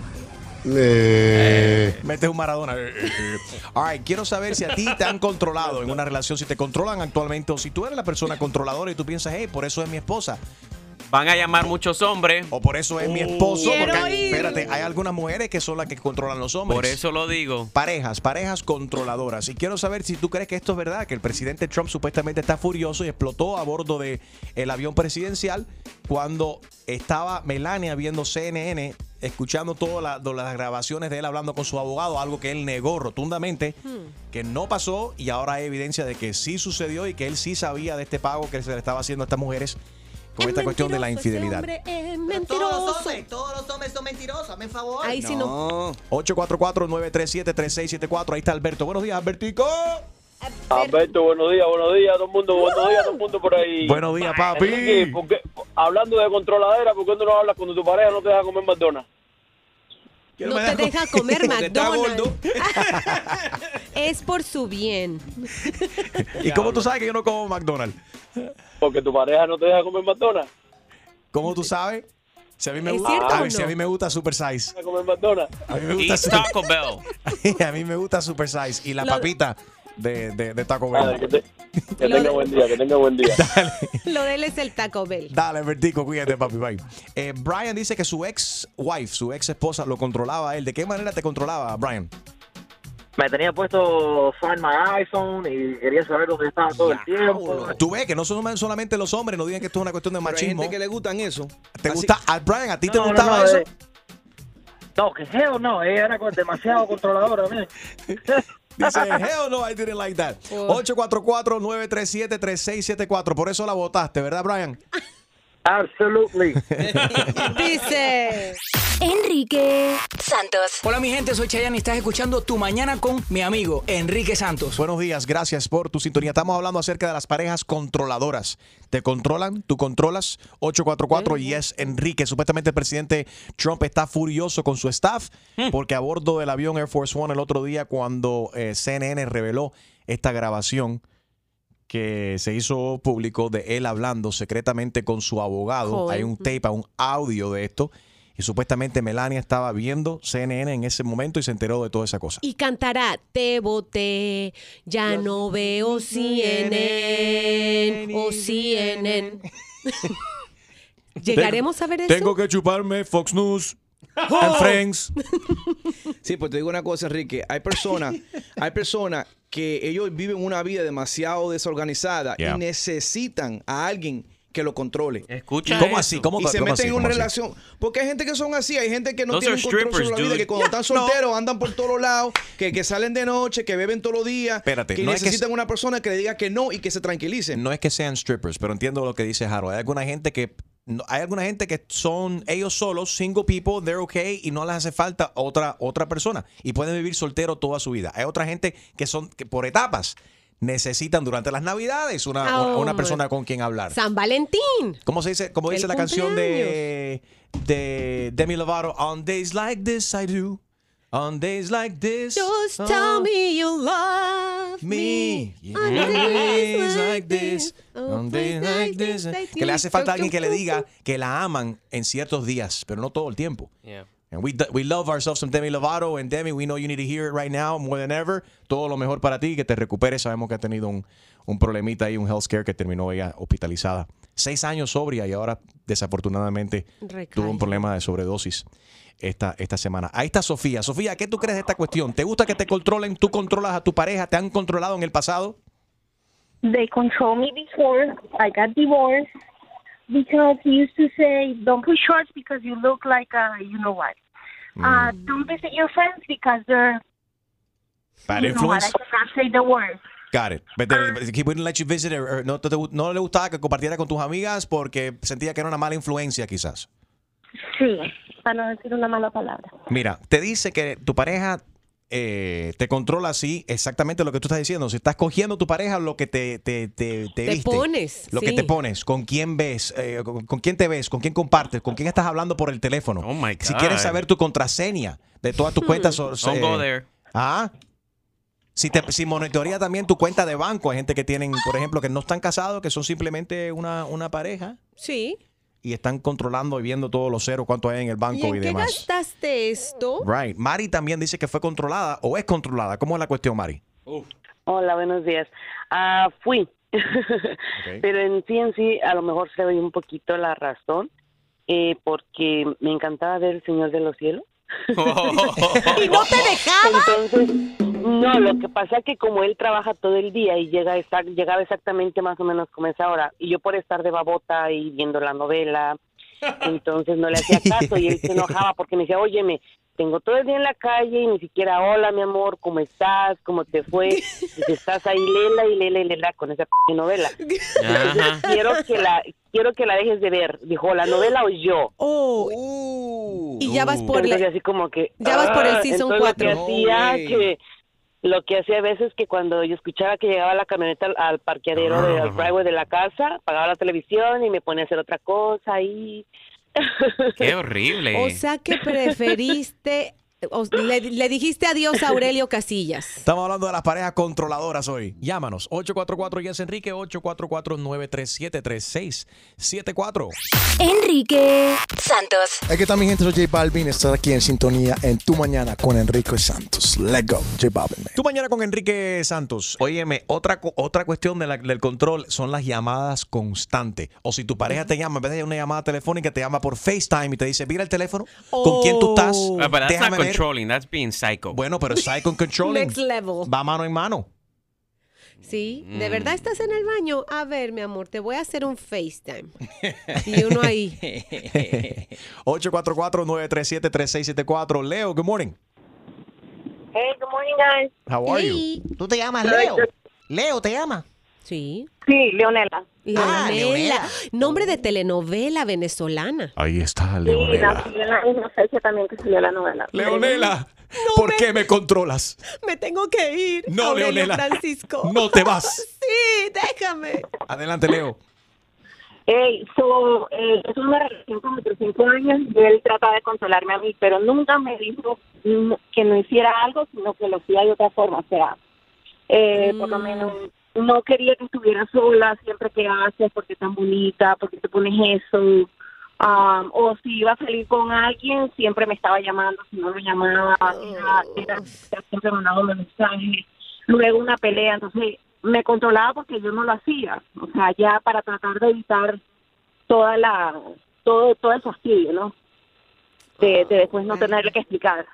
eh, Metes un Maradona. Eh, eh, eh. All right, quiero saber si a ti te han controlado en una relación, si te controlan actualmente o si tú eres la persona controladora y tú piensas, hey, por eso es mi esposa. Van a llamar muchos hombres. O por eso es mi esposo. Quiero Porque, ir. espérate, hay algunas mujeres que son las que controlan los hombres. Por eso lo digo. Parejas, parejas controladoras. Y quiero saber si tú crees que esto es verdad, que el presidente Trump supuestamente está furioso y explotó a bordo del el avión presidencial cuando estaba Melania viendo CNN, escuchando todas la- las grabaciones de él hablando con su abogado, algo que él negó rotundamente, que no pasó y ahora hay evidencia de que sí sucedió y que él sí sabía de este pago que se le estaba haciendo a estas mujeres con esta cuestión de la infidelidad. es Todos los hombres, todos los hombres son mentirosos, hazme favor. Ahí sí no. 844-937-3674. Ahí está Alberto. Buenos días, Albertico. Alberto, buenos días, buenos días, todo el mundo, buenos días, todo el mundo por ahí. Buenos días, papi. Enrique, ¿por qué- hablando de controladera, ¿por qué tú no hablas cuando tu pareja no te deja comer McDonald's? No te deja comer Porque está McDonald's. es por su bien. ¿Y cómo tú sabes que yo no como McDonald's? Porque tu pareja no te deja comer McDonald's. ¿Cómo tú sabes? Si a mí me ¿Es gusta, cierto a o mí, si a mí me gusta Super Size. ¿Deja comer McDonald's? A mí me gusta Super, Taco Bell. a mí me gusta Super Size y la Lo- papita de, de, de Taco Dale, que, Bell. te- que tenga buen día, que tenga buen día. Lo de él es el Taco Bell. Dale, Vertico, cuídate, papi. Bye. Eh, Brian dice que su ex wife, su ex esposa, lo controlaba a él. ¿De qué manera te controlaba, Brian? Me tenía puesto Find My iPhone y quería saber dónde estaba todo el tiempo. Tú ves que no son solamente los hombres, no digan que esto es una cuestión de Pero hay machismo. gente que le gustan eso. ¿Te gusta, a Brian, a ti te No, gustaba no, eso? eh, No, que hell no, ella era demasiado controladora. Dice, hell no, I didn't like that. 844-937-3674. Por eso la votaste, ¿verdad, Brian? Absolutely. Dice Enrique Santos. Hola mi gente, soy Chayanne y estás escuchando Tu Mañana con mi amigo Enrique Santos. Buenos días, gracias por tu sintonía. Estamos hablando acerca de las parejas controladoras. ¿Te controlan? ¿Tú controlas? 844 y es Enrique. Supuestamente el presidente Trump está furioso con su staff porque a bordo del avión Air Force One el otro día cuando eh, CNN reveló esta grabación que se hizo público de él hablando secretamente con su abogado. Joder. Hay un tape, un audio de esto. Y supuestamente Melania estaba viendo CNN en ese momento y se enteró de toda esa cosa. y cantará Te boté, ya no veo CNN o CNN. ¿Llegaremos a ver eso? Tengo que chuparme Fox News Oh. and Friends. Sí, pues te digo una cosa, Enrique. Hay personas, hay personas que ellos viven una vida demasiado desorganizada Yeah. y necesitan a alguien que lo controle. Escucha ¿Cómo eso. así? ¿Cómo, y se cómo meten así? en una relación. Porque hay gente que son así, hay gente que no Those tienen are control sobre la vida, dude. que cuando están solteros andan por todos lados, que, que salen de noche, que beben todos los días, Espérate, que no es que necesitan una persona que le diga que no y que se tranquilicen. No es que sean strippers, pero entiendo lo que dice Harold. Hay alguna gente que no- hay alguna gente que son ellos solos, single people, they're okay y no les hace falta otra otra persona y pueden vivir soltero toda su vida. Hay otra gente que son que por etapas necesitan durante las Navidades una, Ah, una- persona con quien hablar. San Valentín. ¿Cómo se dice? ¿Cómo dice la canción de, de Demi Lovato? On days like this I do. On days like this. Just oh, tell me you love me. me. On days like this. On days like this. Que le hace falta alguien que le diga que la aman en ciertos días, pero no todo el tiempo. Yeah. And we, we love ourselves some Demi Lovato. And Demi, we know you need to hear it right now more than ever. Todo lo mejor para ti, que te recuperes. Sabemos que ha tenido un, un problemita ahí, un health scare que terminó ella hospitalizada. Seis años sobria y ahora desafortunadamente tuvo un problema de sobredosis esta, esta semana. Ahí está Sofía. Sofía, ¿qué tú crees de esta cuestión? ¿Te gusta que te controlen? ¿Tú controlas a tu pareja? ¿Te han controlado en el pasado? They control me before I got divorced because he used to say, "Don't put shorts because you look like uh, you know what. Mm. Uh, don't visit your friends because they're Bad know what. influence. I cannot say the word. Got it. But they- he wouldn't let you visit her, or no, te- no le gustaba que compartiera con tus amigas porque sentía que era una mala influencia quizás. Sí, para no decir una mala palabra. Mira, te dice que tu pareja eh, te controla así exactamente lo que tú estás diciendo. Si estás cogiendo tu pareja, lo que te, te, te, te Te viste, pones, Lo que te pones, con quién ves, eh, con, con quién te ves, con quién compartes, con quién estás hablando por el teléfono. Si God. quieres saber tu contraseña de todas tus cuentas. so- Don't go there. Ah. Si, te, si monitorea también tu cuenta de banco, hay gente que tienen, por ejemplo, que no están casados, que son simplemente una, una pareja Sí. Y están controlando y viendo todos los ceros, cuánto hay en el ¿Y banco y, en qué demás. gastaste esto? Right. Mari también dice que fue controlada o es controlada. ¿Cómo es la cuestión, Mari? Hola, buenos días. Ah, fui. Pero en sí, en sí, a lo mejor se ve un poquito la razón, eh, porque me encantaba ver El Señor de los Cielos. ¿Y no te dejaba? Entonces, no, lo que pasa es que como él trabaja todo el día y llega exact- llegaba exactamente más o menos como esa hora, y yo por estar de babota y viendo la novela, entonces no le hacía caso y él se enojaba porque me decía, óyeme, tengo todo el día en la calle y ni siquiera, hola mi amor, ¿cómo estás? ¿Cómo te fue? Y estás ahí, lela y lela y lela con esa p novela. Quiero que la quiero que la dejes de ver. Dijo, ¿la novela o yo? Oh. y ya vas por Entonces, la- así como que ya vas por el ah, season entonces cuatro. Lo No, que hacía güey. que lo que hacía a veces que cuando yo escuchaba que llegaba la camioneta al, al parqueadero del Ah. driveway de la casa, apagaba la televisión y me ponía a hacer otra cosa y Qué horrible. O sea que preferiste, le, le dijiste adiós a Aurelio Casillas. Estamos hablando de las parejas controladoras hoy. Llámanos. 844 Yes Enrique 844-937-3674. Enrique Santos. Aquí está mi gente, soy J Balvin. Estás aquí en sintonía en Tu Mañana con Enrique Santos. Let's go, J Balvin. Tú mañana con Enrique Santos. Óyeme, otra, otra cuestión de la- del control son las llamadas constantes. O si tu pareja te llama, en vez de una llamada telefónica, te llama por FaceTime y te dice, mira el teléfono, ¿con quién tú estás? Ah, Déjame ver. Controlling, that's being psycho. Bueno, pero psycho and controlling. Next level. Va mano en mano. Sí, ¿de Mm. verdad estás en el baño? A ver, mi amor, te voy a hacer un FaceTime. Y uno ahí. 844-937-3674. Leo, good morning. Hey, good morning, guys. How are you? ¿Tú te llamas Leo? Leo, ¿te llama? Sí. Sí, Leonela. Leonela. Leonela. Nombre de telenovela venezolana. Ahí está, Sí, nací en la fecha también que salió la novela. Leonela, ¿por qué me controlas? Me tengo que ir. No, Aurelio Leonela. Francisco. No te vas. Sí, déjame. Adelante, Leo. Hey, so, eh, es una relación como de cinco años y él trataba de controlarme a mí, pero nunca me dijo mm, que no hiciera algo, sino que lo hacía de otra forma. O sea, eh, por lo menos no quería que estuviera sola siempre que haces, porque tan bonita, porque te pones eso. Um, o si iba a salir con alguien, siempre me estaba llamando, si no lo llamaba, era, era- era siempre mandándome mensajes. Luego una pelea, entonces me controlaba porque yo no lo hacía. O sea, ya para tratar de evitar toda la, todo, todo el fastidio, ¿no? De, de después no tenerle que explicar.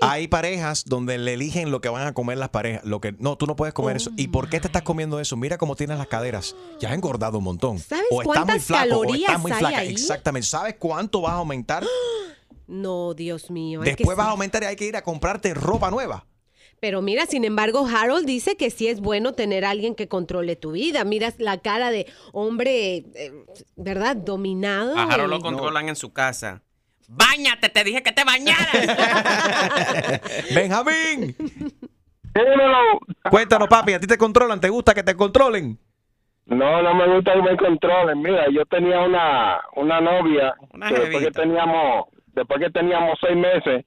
Hay parejas donde le eligen lo que van a comer las parejas. Lo que no, tú no puedes comer eso. ¿Y por qué te estás comiendo eso? Mira cómo tienes las caderas. Ya has engordado un montón. ¿Sabes o estás muy cuántas flaco o calorías estás muy hay flaca. ahí? Exactamente. ¿Sabes cuánto vas a aumentar? No, Dios mío. Después vas a aumentar y hay que ir a comprarte ropa nueva. Pero mira, sin embargo, Harold dice que sí es bueno tener a alguien que controle tu vida. Miras la cara de hombre, eh, ¿verdad? Dominado. A Harold lo controlan en su casa. ¡Báñate! Te dije que te bañaras. Benjamín. Cuéntanos, papi, ¿a ti te controlan? ¿Te gusta que te controlen? No, no me gusta que me controlen. Mira, yo tenía una, una novia Una que después que teníamos, después que teníamos seis meses,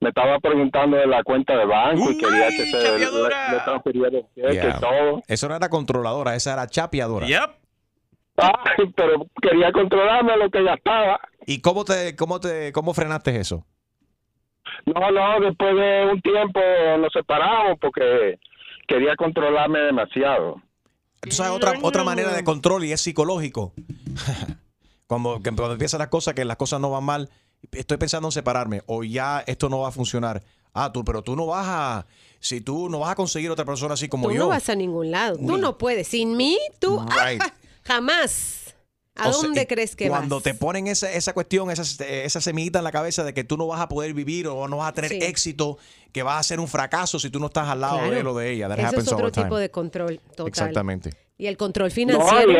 me estaba preguntando de la cuenta de banco y quería que se le, le transfiriera el cheque Yeah. y todo. Eso no era controladora, esa era chapeadora. Ay, pero quería controlarme lo que gastaba. ¿Y cómo te, cómo te, cómo frenaste eso? No, no, después de un tiempo nos separamos porque quería controlarme demasiado. Tú sabes otra, otra manera de control y es psicológico. cuando, que cuando empiezan las cosas, que las cosas no van mal, estoy pensando en separarme o ya esto no va a funcionar. Ah, tú, pero tú no vas a, si tú no vas a conseguir otra persona así como Tú yo. no vas a ningún lado. Tú no puedes. Sin mí, tú Right. jamás. ¿A O sea, dónde crees que Cuando vas? te ponen esa, esa cuestión, esa, esa semillita en la cabeza de que tú no vas a poder vivir o no vas a tener Sí. éxito, que vas a ser un fracaso si tú no estás al lado Claro. de él o de ella. That Eso es otro time. tipo de control total. Exactamente. Y el control No, financiero.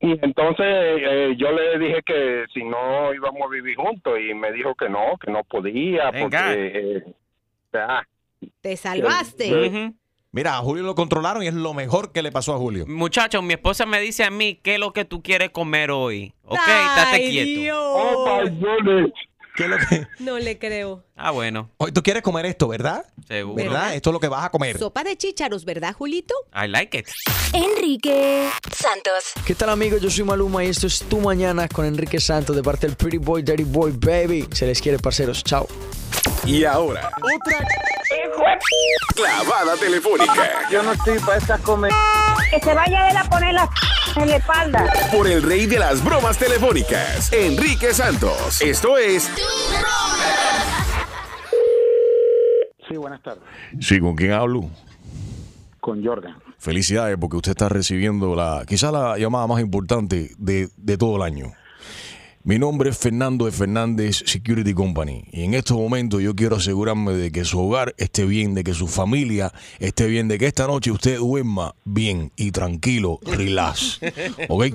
y, y entonces eh, yo le dije que si no íbamos a vivir juntos y me dijo que no, que no podía porque... Eh, ah, te salvaste. Mira, a Julio lo controlaron y es lo mejor que le pasó a Julio. Muchachos, mi esposa me dice a mí qué es lo que tú quieres comer hoy. Ok, Ay, estate quieto. Dios. Oh, ¿Qué es lo que? No le creo. Ah, bueno, Hoy tú quieres comer esto, ¿verdad? seguro. ¿Verdad? Esto es lo que vas a comer. Sopa de chícharos, ¿verdad, Julito? I like it. Enrique Santos. ¿Qué tal amigos? Yo soy Maluma y esto es Tu Mañana con Enrique Santos de parte del Pretty Boy, Dirty Boy, Baby. Se les quiere, parceros. Chao. Y ahora, clavada telefónica Yo no estoy para estas comer. Que se vaya él a poner la en la espalda. por el rey de las bromas telefónicas, Enrique Santos. Esto es sí, buenas tardes. Sí, ¿con quién hablo? Con Jordan. Felicidades porque usted está recibiendo la quizá la llamada más importante de, de todo el año. Mi nombre es Fernando de Fernández Security Company y en estos momentos yo quiero asegurarme de que su hogar esté bien, de que su familia esté bien, de que esta noche usted duerma bien y tranquilo, relax. ¿Ok?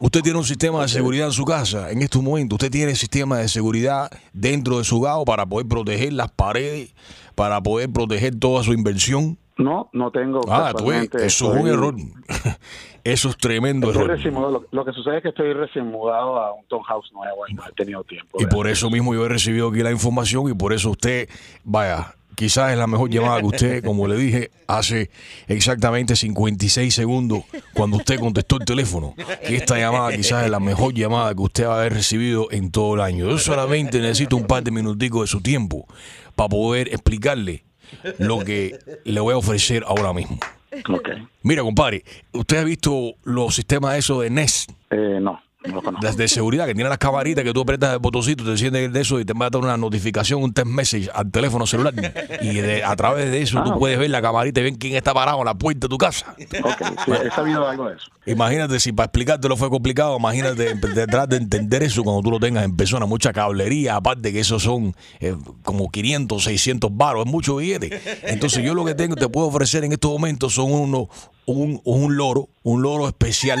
Usted tiene un sistema de seguridad en su casa. En estos momentos usted tiene sistema de seguridad dentro de su hogar para poder proteger las paredes, para poder proteger toda su inversión. No, no tengo. Ah, tú ves, eso es un error. Eso es tremendo Estoy error. recién mudado. Lo, lo que sucede es que estoy recién mudado a un townhouse nuevo y no he tenido tiempo. Y por eso mismo yo he recibido aquí la información y por eso usted, vaya, quizás es la mejor llamada que usted, como le dije, hace exactamente 56 segundos cuando usted contestó el teléfono. Que esta llamada quizás es la mejor llamada que usted va a haber recibido en todo el año. Yo solamente necesito un par de minuticos de su tiempo para poder explicarle lo que le voy a ofrecer ahora mismo. Mira, compadre, ¿usted ha visto los sistemas esos de Nest? Eh, no, no. Las de seguridad que tienen las camaritas que tú apretas el botoncito, te enciende de eso y te manda una notificación, un text message al teléfono celular. Y de- a través de eso Ah, tú puedes ver la camarita y ver quién está parado en la puerta de tu casa. Ok, sí, he sabido algo de eso. Imagínate si para explicártelo fue complicado, imagínate detrás de entender eso cuando tú lo tengas en persona, mucha cablería, aparte que esos son eh, como 500, 600 baros, es mucho billete. Entonces yo lo que tengo, te puedo ofrecer en estos momentos son unos, un, un loro, un loro especial.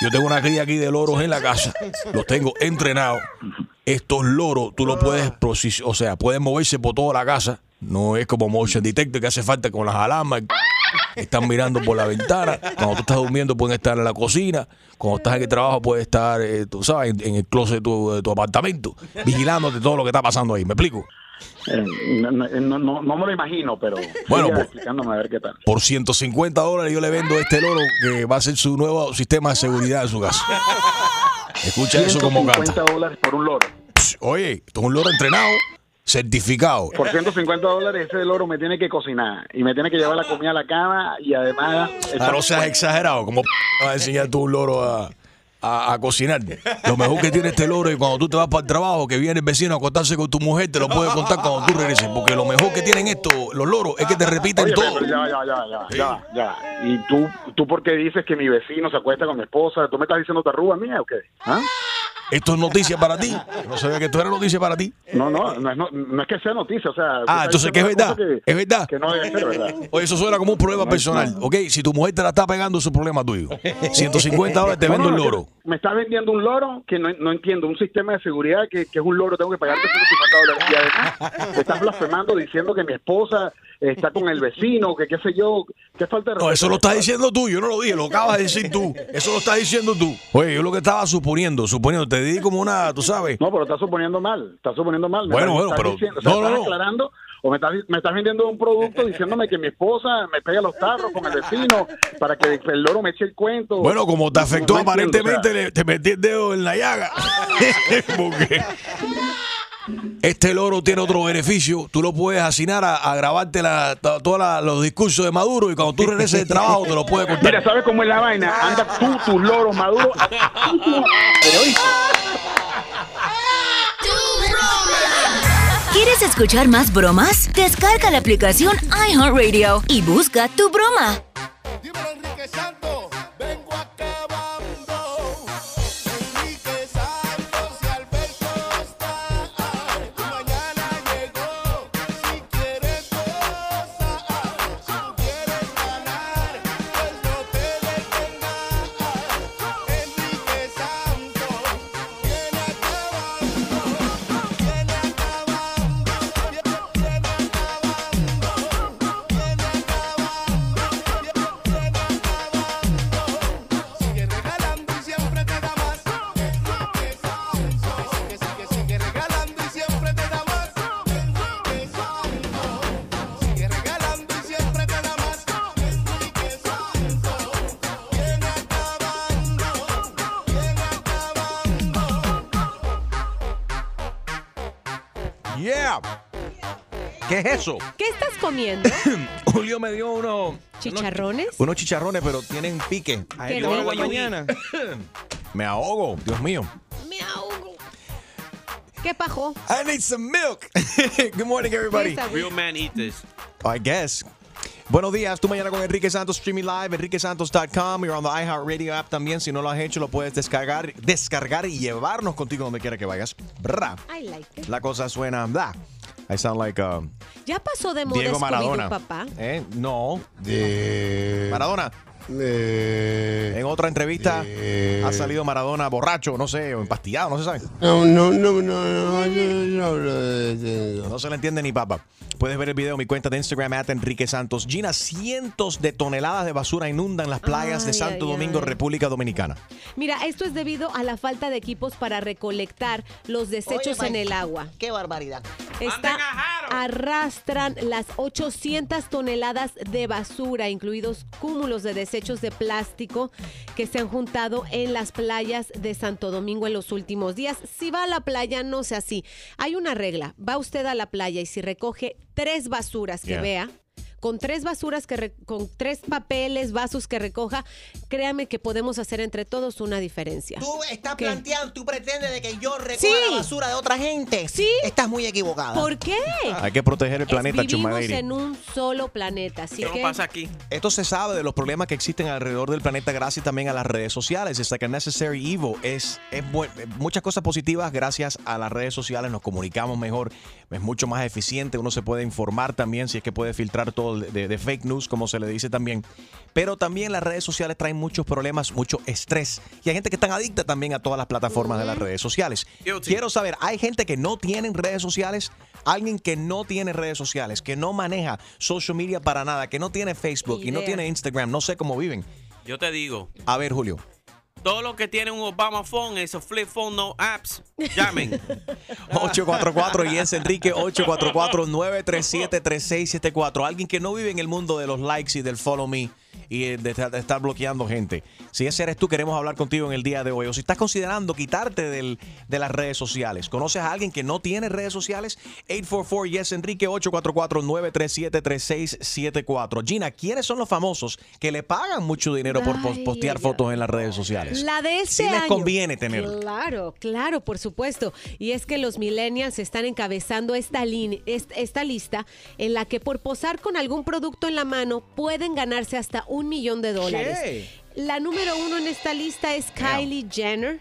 Yo tengo una cría aquí de loros en la casa, los tengo entrenados. Estos loros tú los puedes, o sea, pueden moverse por toda la casa. No es como motion detector que hace falta con las alarmas. Están mirando por la ventana. Cuando tú estás durmiendo pueden estar en la cocina. Cuando estás en el trabajo puede estar, eh, tú sabes, en, en el closet de tu, de tu apartamento, vigilándote todo lo que está pasando ahí. ¿Me explico? Eh, no, no, no, no- no me lo imagino, pero Bueno, pues- explicándome a ver qué tal. Por 150 dólares yo le vendo este loro que va a ser su nuevo sistema de seguridad en su casa. Escucha eso como canta. 150 dólares por un loro. Oye, esto es un loro entrenado, certificado. Por 150 dólares ese loro me tiene que cocinar y me tiene que llevar la comida a la cama y además... Ah, no seas exagerado, como vas a enseñar tú un loro a, a- a cocinar. Lo mejor que tiene este loro es cuando tú te vas para el trabajo, que viene el vecino a acostarse con tu mujer, te lo puede contar cuando tú regreses. Porque lo mejor que tienen estos, los loros, es que te repiten Oye, todo. ya, ya, ya, ya, ya, ya. ¿Y tú, tú por qué dices que mi vecino se acuesta con mi esposa? ¿Tú me estás diciendo tarruga mía o qué? ¿Ah? Esto es noticia para ti. No sabía que esto era noticia para ti. No, no, no es, no, no es que sea noticia, o sea... Ah, estás entonces que es verdad. cosa Es verdad. Que no debe ser verdad. Oye, eso suena como un problema personal. Ok, si tu mujer te la está pegando, es un problema tuyo. 150 dólares te vendo el que loro. Me está vendiendo un loro que no, no entiendo, un sistema de seguridad que, que es un loro, tengo que pagarte 150 dólares. Y además, te estás blasfemando diciendo que mi esposa está con el vecino, que qué sé yo, qué falta de No, eso lo estás diciendo tú, yo no lo dije, lo acabas de decir tú. Eso lo estás diciendo tú. Oye, yo lo que estaba suponiendo, suponiendo, te di como una, tú sabes. No, pero estás suponiendo mal, estás suponiendo mal. Me Bueno, estás- bueno, estás pero- diciendo- o sea, no, no, estás aclarando o me estás, me estás vendiendo un producto diciéndome que mi esposa me pega los tarros con el vecino para que el loro me eche el cuento. Bueno, como te afectó no aparentemente, o sea. le- te metí el dedo en la llaga. Porque este loro tiene otro beneficio. Tú lo puedes asignar a, a grabarte todos los discursos de Maduro y cuando tú regreses de trabajo te lo puedes contar. Mira, ¿sabes cómo es la vaina? Anda tú, tus loros maduros. ¿Quieres escuchar más bromas? Descarga la aplicación iHeartRadio y busca tu broma. ¿Qué es eso? ¿Qué estás comiendo? Julio me dio uno, ¿Chicharrones? unos chicharrones, pero tienen pique. A él Qué le a rico. mañana. Me ahogo, Dios mío. Me ahogo. ¿Qué pajo? I need some milk. Good morning, everybody. Real man eat this. I guess. Buenos días, tú mañana con Enrique Santos streaming live, enriquesantos.com. You're on the iHeartRadio app también. Si no lo has hecho, lo puedes descargar, descargar y llevarnos contigo donde quiera que vayas. Bra. I like it. La cosa suena. Bla. I sound like um, Ya pasó de moda Diego Maradona. papá. ¿Eh? No. De... Maradona. De... En otra entrevista ha salido Maradona borracho, no sé, o empastillado, no se sabe. No, no, no, no, no, no se le entiende ni papa. Puedes ver el video en mi cuenta de Instagram, at Enrique Santos. Gina, cientos de toneladas de basura inundan las playas de Santo ay, Domingo, ay. República Dominicana. Mira, esto es debido a la falta de equipos para recolectar los desechos Oye, en el agua. Qué barbaridad. Está, arrastran las 800 toneladas de basura, incluidos cúmulos de desechos de plástico que se han juntado en las playas de Santo Domingo en los últimos días. Si va a la playa, no sea así. Hay una regla. Va usted a la playa y si recoge tres basuras que Yeah. vea, con tres basuras que re- con tres papeles, vasos que recoja, créame que podemos hacer entre todos una diferencia. Tú estás ¿Qué? planteando, tú pretendes de que yo recoja Sí. la basura de otra gente. Sí. Estás muy equivocada. ¿Por qué? Hay que proteger el planeta, vivimos en un solo planeta, así que aquí? Esto se sabe de los problemas que existen alrededor del planeta gracias también a las redes sociales. Es like a necessary evil. Es, es muchas cosas positivas gracias a las redes sociales. Nos comunicamos mejor, es mucho más eficiente. Uno se puede informar también si es que puede filtrar todo de, de fake news, como se le dice también. Pero también las redes sociales traen muchos problemas, mucho estrés. Y hay gente que están adicta también a todas las plataformas de las redes sociales. Quiero saber, ¿hay gente que no tiene redes sociales? Alguien que no tiene redes sociales, que no maneja social media para nada, que no tiene Facebook y no tiene Instagram, no sé cómo viven. Yo te digo, A ver, Julio. Todo lo que tiene un Obama phone, esos flip phone, no apps, llamen. 844 y es Enrique 844-937-3674. Alguien que no vive en el mundo de los likes y del follow me y de, estar- de estar bloqueando gente. Si ese eres tú, queremos hablar contigo en el día de hoy. O si estás considerando quitarte del- de las redes sociales. ¿Conoces a alguien que no tiene redes sociales? 844 yes Enrique 844-937-3674. Gina, ¿quiénes son los famosos que le pagan mucho dinero por Ay, postear fotos en las redes sociales? La de este Sí les año. conviene tener. Claro, claro, por supuesto. Y es que los millennials están encabezando esta, esta lista en la que por posar con algún producto en la mano pueden ganarse hasta un millón de dólares. ¿Qué? La número uno en esta lista es Kylie Jenner.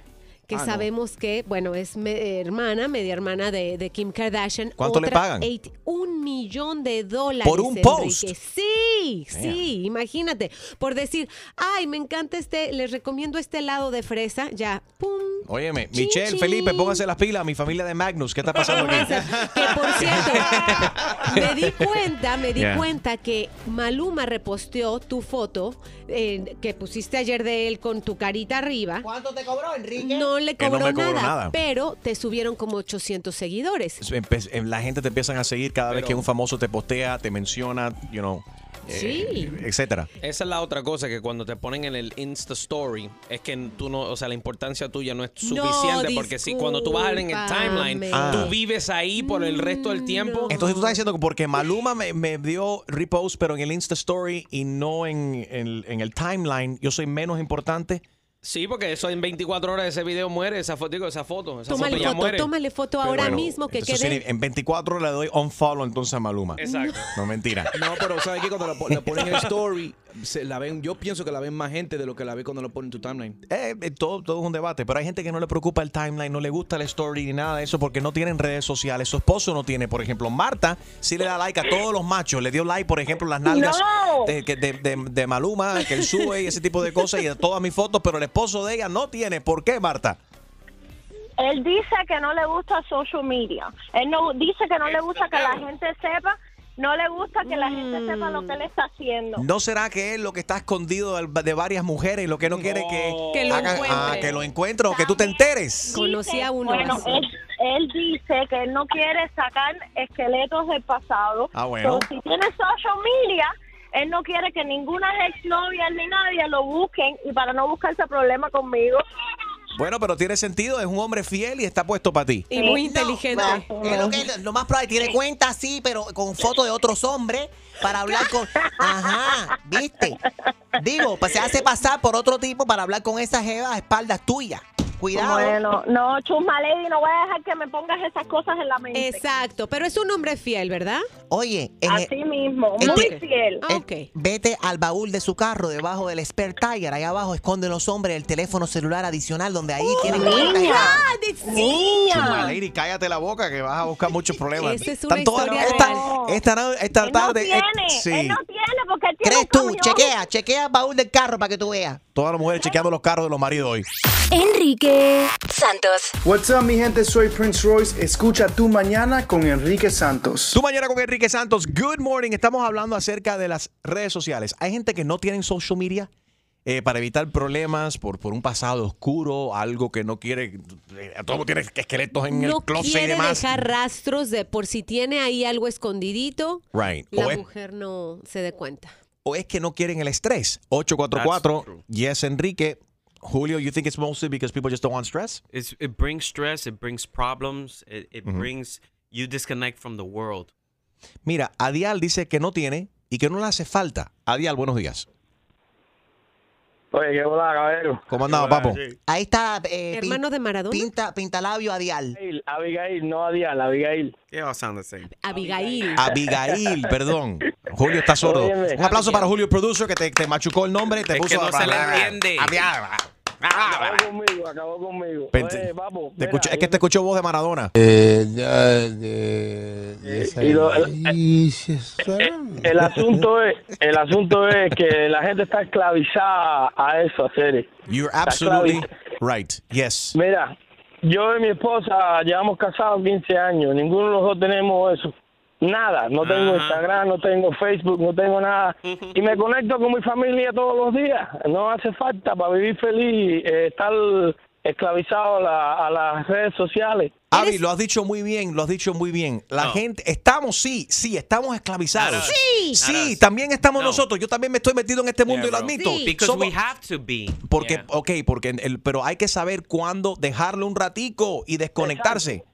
Que Ah, no. sabemos que, bueno, es me- hermana, media hermana de, de Kim Kardashian. ¿Cuánto le pagan? eight- un millón de dólares. Por un Enrique. post. Sí, Damn. sí, imagínate. Por decir, ay, me encanta este, les recomiendo este helado de fresa, ya, pum. Óyeme, Chin, Michelle, chin. Felipe, pónganse las pilas, mi familia de Magnus, ¿qué está pasando aquí? Que por cierto, me di cuenta, me di Yeah. cuenta que Maluma reposteó tu foto eh, que pusiste ayer de él con tu carita arriba. ¿Cuánto te cobró, Enrique? No le Que no cobró, me cobró nada, nada. pero te subieron como 800 seguidores. Eh, La gente te empiezan a seguir cada vez Pero- que un famoso te postea, te menciona, you know, eh, Sí. etcétera. Esa es la otra cosa que cuando te ponen en el Insta Story es que tú no, o sea, la importancia tuya no es suficiente porque si cuando tú vas en el timeline, discúlpame. tú vives ahí por el resto del tiempo. Entonces tú estás diciendo que porque Maluma me, me dio repost, pero en el Insta Story y no en, en- en el timeline, yo soy menos importante. Sí, porque eso en 24 horas ese video muere, esa foto, digo, esa foto, esa Tómale foto ya foto, muere. tómale foto ahora Bueno, mismo que quede. En 24 le doy unfollow entonces a Maluma. Exacto. No, mentira. No, pero ¿sabes qué? Cuando la, po- la ponen en el story, se la ven, yo pienso que la ven más gente de lo que la ve cuando lo ponen en tu timeline. Eh, eh, todo, todo es un debate, pero hay gente que no le preocupa el timeline, no le gusta el story ni nada de eso porque no tienen redes sociales. Su esposo no tiene, por ejemplo, Marta sí le da like a todos los machos. Le dio like, por ejemplo, las nalgas No. de, que- de- de- de Maluma, que él sube y ese tipo de cosas y de todas mis fotos, pero el esposo de ella no tiene. ¿Por qué, Marta? Él dice que no le gusta social media. Él no dice que no le gusta que la gente sepa, no le gusta que la gente sepa lo que él está haciendo. ¿No será que él lo que está escondido de, varias mujeres y lo que no quiere que, Que lo hagan- encuentre. ah, que lo encuentre o que tú te enteres? Conocí a uno Bueno, él, él dice que él no quiere sacar esqueletos del pasado. Ah, bueno. So, si tiene social media, él no quiere que ninguna exnovia ni nadie lo busquen y para no buscarse problema conmigo, Bueno, pero tiene sentido, es un hombre fiel y está puesto para ti. Y muy inteligente. No, es lo, que, lo más probable, tiene cuenta, sí, pero con fotos de otros hombres para hablar con... Ajá, ¿viste? Digo, pues se hace pasar por otro tipo para hablar con esa jeva a espaldas tuyas. Cuidado. Bueno, no, Chusma Lady, no voy a dejar que me pongas esas cosas en la mente. Exacto, pero es un hombre fiel, ¿verdad? Oye, en el- Así mismo, en muy el- fiel. el- vete al baúl de su carro debajo del Spare Tire. Ahí abajo esconden los hombres el teléfono celular adicional donde ahí tienen cuenta. Chuma, Lady, cállate la boca que vas a buscar muchos problemas. Esa es una Están todas- historia esta, real. esta, no- esta Él tarde. no tiene, eh, sí. él no tiene porque él tiene ¿Crees tú? Chequea, chequea el baúl del carro para que tú veas. Todas las mujeres chequeando los carros de los maridos hoy. Enrique Santos. What's up, mi gente? Soy Prince Royce. Escucha tu mañana con Enrique Santos. Tu mañana con Enrique Santos. Good morning. Estamos hablando acerca de las redes sociales. Hay gente que no tienen social media eh, para evitar problemas por, por un pasado oscuro, algo que no quiere. eh, todo mundo tiene esqueletos en no el closet y quiere demás. dejar rastros de por si tiene ahí algo escondidito, Right. la O es, mujer no se dé cuenta. o es que no quieren el estrés. 844 Yes Enrique. Julio, you think it's mostly because people just don't want stress? It's, it brings stress, it brings problems, it, it Ujú. brings you disconnect from the world. Mira, Adial dice que no tiene y que no le hace falta. Adial, buenos días. Oye, qué bola, caballero. ¿Cómo andaba, papo? Ahí está. eh, de Maradona. Pinta, pintalabio a Dial. Abigail, no a Dial, Abigail. Sound the same. Abigail. Abigail, perdón. Julio está sordo. Óyeme. Un aplauso para Julio, producer, que te, te machucó el nombre y te Es puso que no se le entiende. Acabó conmigo, acabó conmigo. Pente- Oye, papo, Te mira, escucho- es que te escucho voz de Maradona. Eh, ya, de- de- y lo- el, el asunto es, el asunto es que la gente está esclavizada a eso, a serie. You're absolutely right. Yes. Mira, yo y mi esposa llevamos casados 15 años, ninguno de los dos tenemos eso. Nada, no tengo Instagram, no tengo Facebook, no tengo nada. Y me conecto con mi familia todos los días. No hace falta para vivir feliz eh, estar esclavizado a, la- a las redes sociales. Avi, lo has dicho muy bien, lo has dicho muy bien. La gente, estamos, sí, sí, estamos esclavizados. Sí, sí, también estamos No. nosotros. Yo también me estoy metido en este mundo y lo admito. Because Somos- we have to be. porque, ok, porque el, pero hay que saber cuándo dejarlo un ratico y desconectarse. Exacto,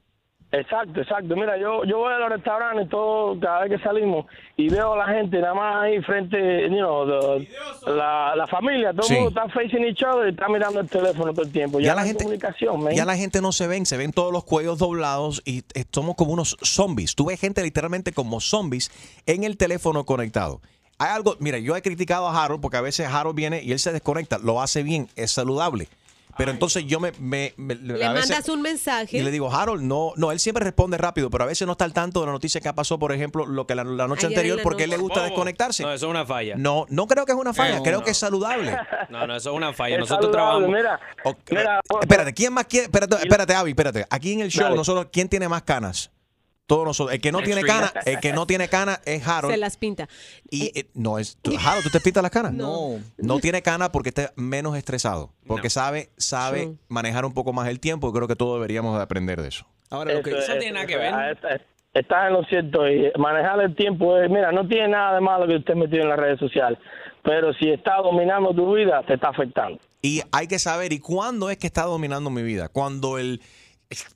exacto. Mira, yo, yo voy a los restaurantes todo, cada vez que salimos y veo a la gente nada más ahí frente, you know, the- la, la familia, todo Sí. el mundo está facing each other y está mirando el teléfono todo el tiempo. Ya, la gente- comunicación, man. Ya la gente no se ven, se ven todos los cuellos doblados y eh, somos como unos zombies. Tú ves gente literalmente como zombies en el teléfono conectado. Hay algo, mira, yo he criticado a Harold porque a veces Harold viene y él se desconecta, lo hace bien, es saludable. Pero entonces yo me, me- me- Le a veces- mandas un mensaje. y le digo, Harold, no, no, él siempre responde rápido, pero a veces no está al tanto de la noticia que pasó, por ejemplo, lo que la, la noche Ayer anterior, la porque a él le noche. gusta desconectarse. No, eso es una falla. No, no creo que es una falla, No, creo no. que es saludable. No, no, eso es una falla. Es Nosotros trabajamos. Mira, mira, Espérate, ¿quién más quiere? Espérate, espérate, Avi, espérate. Aquí en el show, Dale. nosotros, ¿quién tiene más canas? Todos nosotros. El que no tiene canas, el que no tiene canas es Harold. Se las pinta. Y eh, no es. tú- Harold, ¿tú te pintas las canas? No. No tiene canas porque está menos estresado. Porque sabe, sabe Sí. manejar un poco más el tiempo. Creo que todos deberíamos de aprender de eso. Ahora, Eso es- ah, está- Estás en lo cierto y manejar el tiempo es, mira, no tiene nada de malo que estés metido en las redes sociales, pero si está dominando tu vida, te está afectando. Y hay que saber, ¿y cuándo es que está dominando mi vida? Cuando el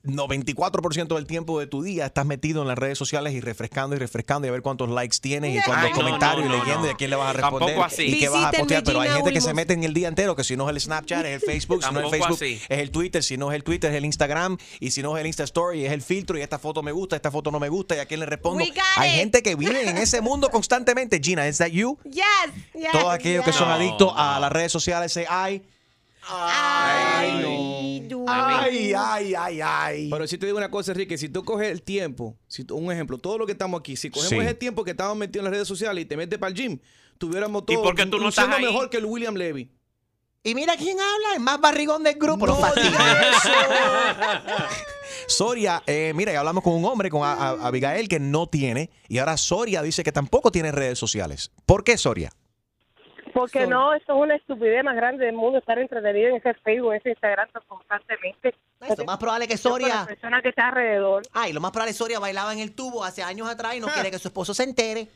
94% del tiempo de tu día estás metido en las redes sociales y refrescando y refrescando y a ver cuántos likes tienes y cuántos Ay, no, comentarios no, y leyendo y a quién le vas a responder así. y qué vas a postear. Pero hay gente que se mete en el día entero, que si no es el Snapchat, es el Facebook, si no es el Facebook, así. es el Twitter, si no es el Twitter, es el Instagram y si no es el Insta Story, es el filtro y esta foto me gusta, esta foto no me gusta y a quién le respondo. Hay it. gente que vive en ese mundo constantemente. Gina, ¿es that you? Yes, yes, Todos aquellos que son adictos a las redes sociales, say ay. Ay, no. Ay, ay, ay, ay. Pero si te digo una cosa, Enrique, si tú coges el tiempo, si tú- un ejemplo, todo lo que estamos aquí, si cogemos Sí. ese tiempo que estamos metidos en las redes sociales y te metes para el gym, tuviéramos ¿Y todo por qué tú no estás ahí? mejor que el William Levy. Y mira quién habla, el más barrigón del grupo. Soria, eh, mira, ya hablamos con un hombre, con a- a- Abigail, que no tiene, y ahora Soria dice que tampoco tiene redes sociales. ¿Por qué Soria? Porque no, eso es una estupidez más grande del mundo, estar entretenido en ese Facebook, ese Instagram constantemente. Lo más probable que Soria. La persona que está alrededor. Ay, lo más probable es Soria bailaba en el tubo hace años atrás y no quiere que su esposo se entere.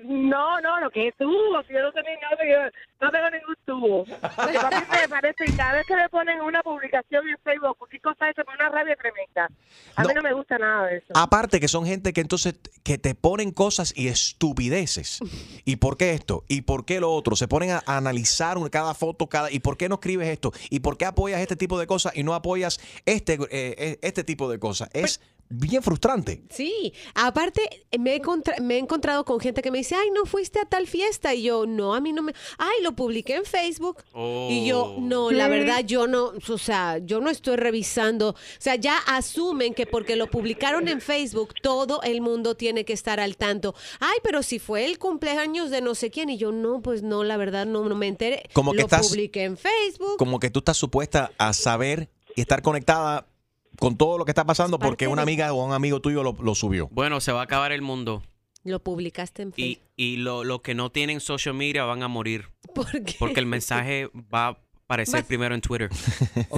No, no, lo que es tubo. Si yo no tengo nada, yo no tengo ningún tubo. Porque papi me parece que cada vez que me ponen una publicación en Facebook, cualquier cosa, se pone una rabia tremenda. A mí no me gusta nada de eso. Aparte que son gente que entonces que te ponen cosas y estupideces. ¿Y por qué esto? ¿Y por qué lo otro? Se ponen a, a analizar cada foto, cada ¿y por qué no escribes esto? ¿Y por qué apoyas este tipo de cosas y no apoyas este eh, eh, este tipo de cosas? Es bien frustrante. Sí, aparte me he, contra- me he encontrado con gente que me dice, ay, no fuiste a tal fiesta. Y yo, no, a mí no me... Ay, lo publiqué en Facebook. Y yo, no, la verdad, yo no, o sea, yo no estoy revisando. O sea, ya asumen que porque lo publicaron en Facebook, todo el mundo tiene que estar al tanto. Ay, pero si fue el cumpleaños de no sé quién. Y yo, no, pues no, la verdad, no, no me enteré. Como que lo estás- publiqué en Facebook. Como que tú estás supuesta a saber y estar conectada con todo lo que está pasando porque una amiga o un amigo tuyo lo, lo subió. Bueno, se va a acabar el mundo. Lo publicaste en Facebook. Y, y lo- los que no tienen social media van a morir. ¿Por qué? Porque el mensaje va a aparecer primero en Twitter.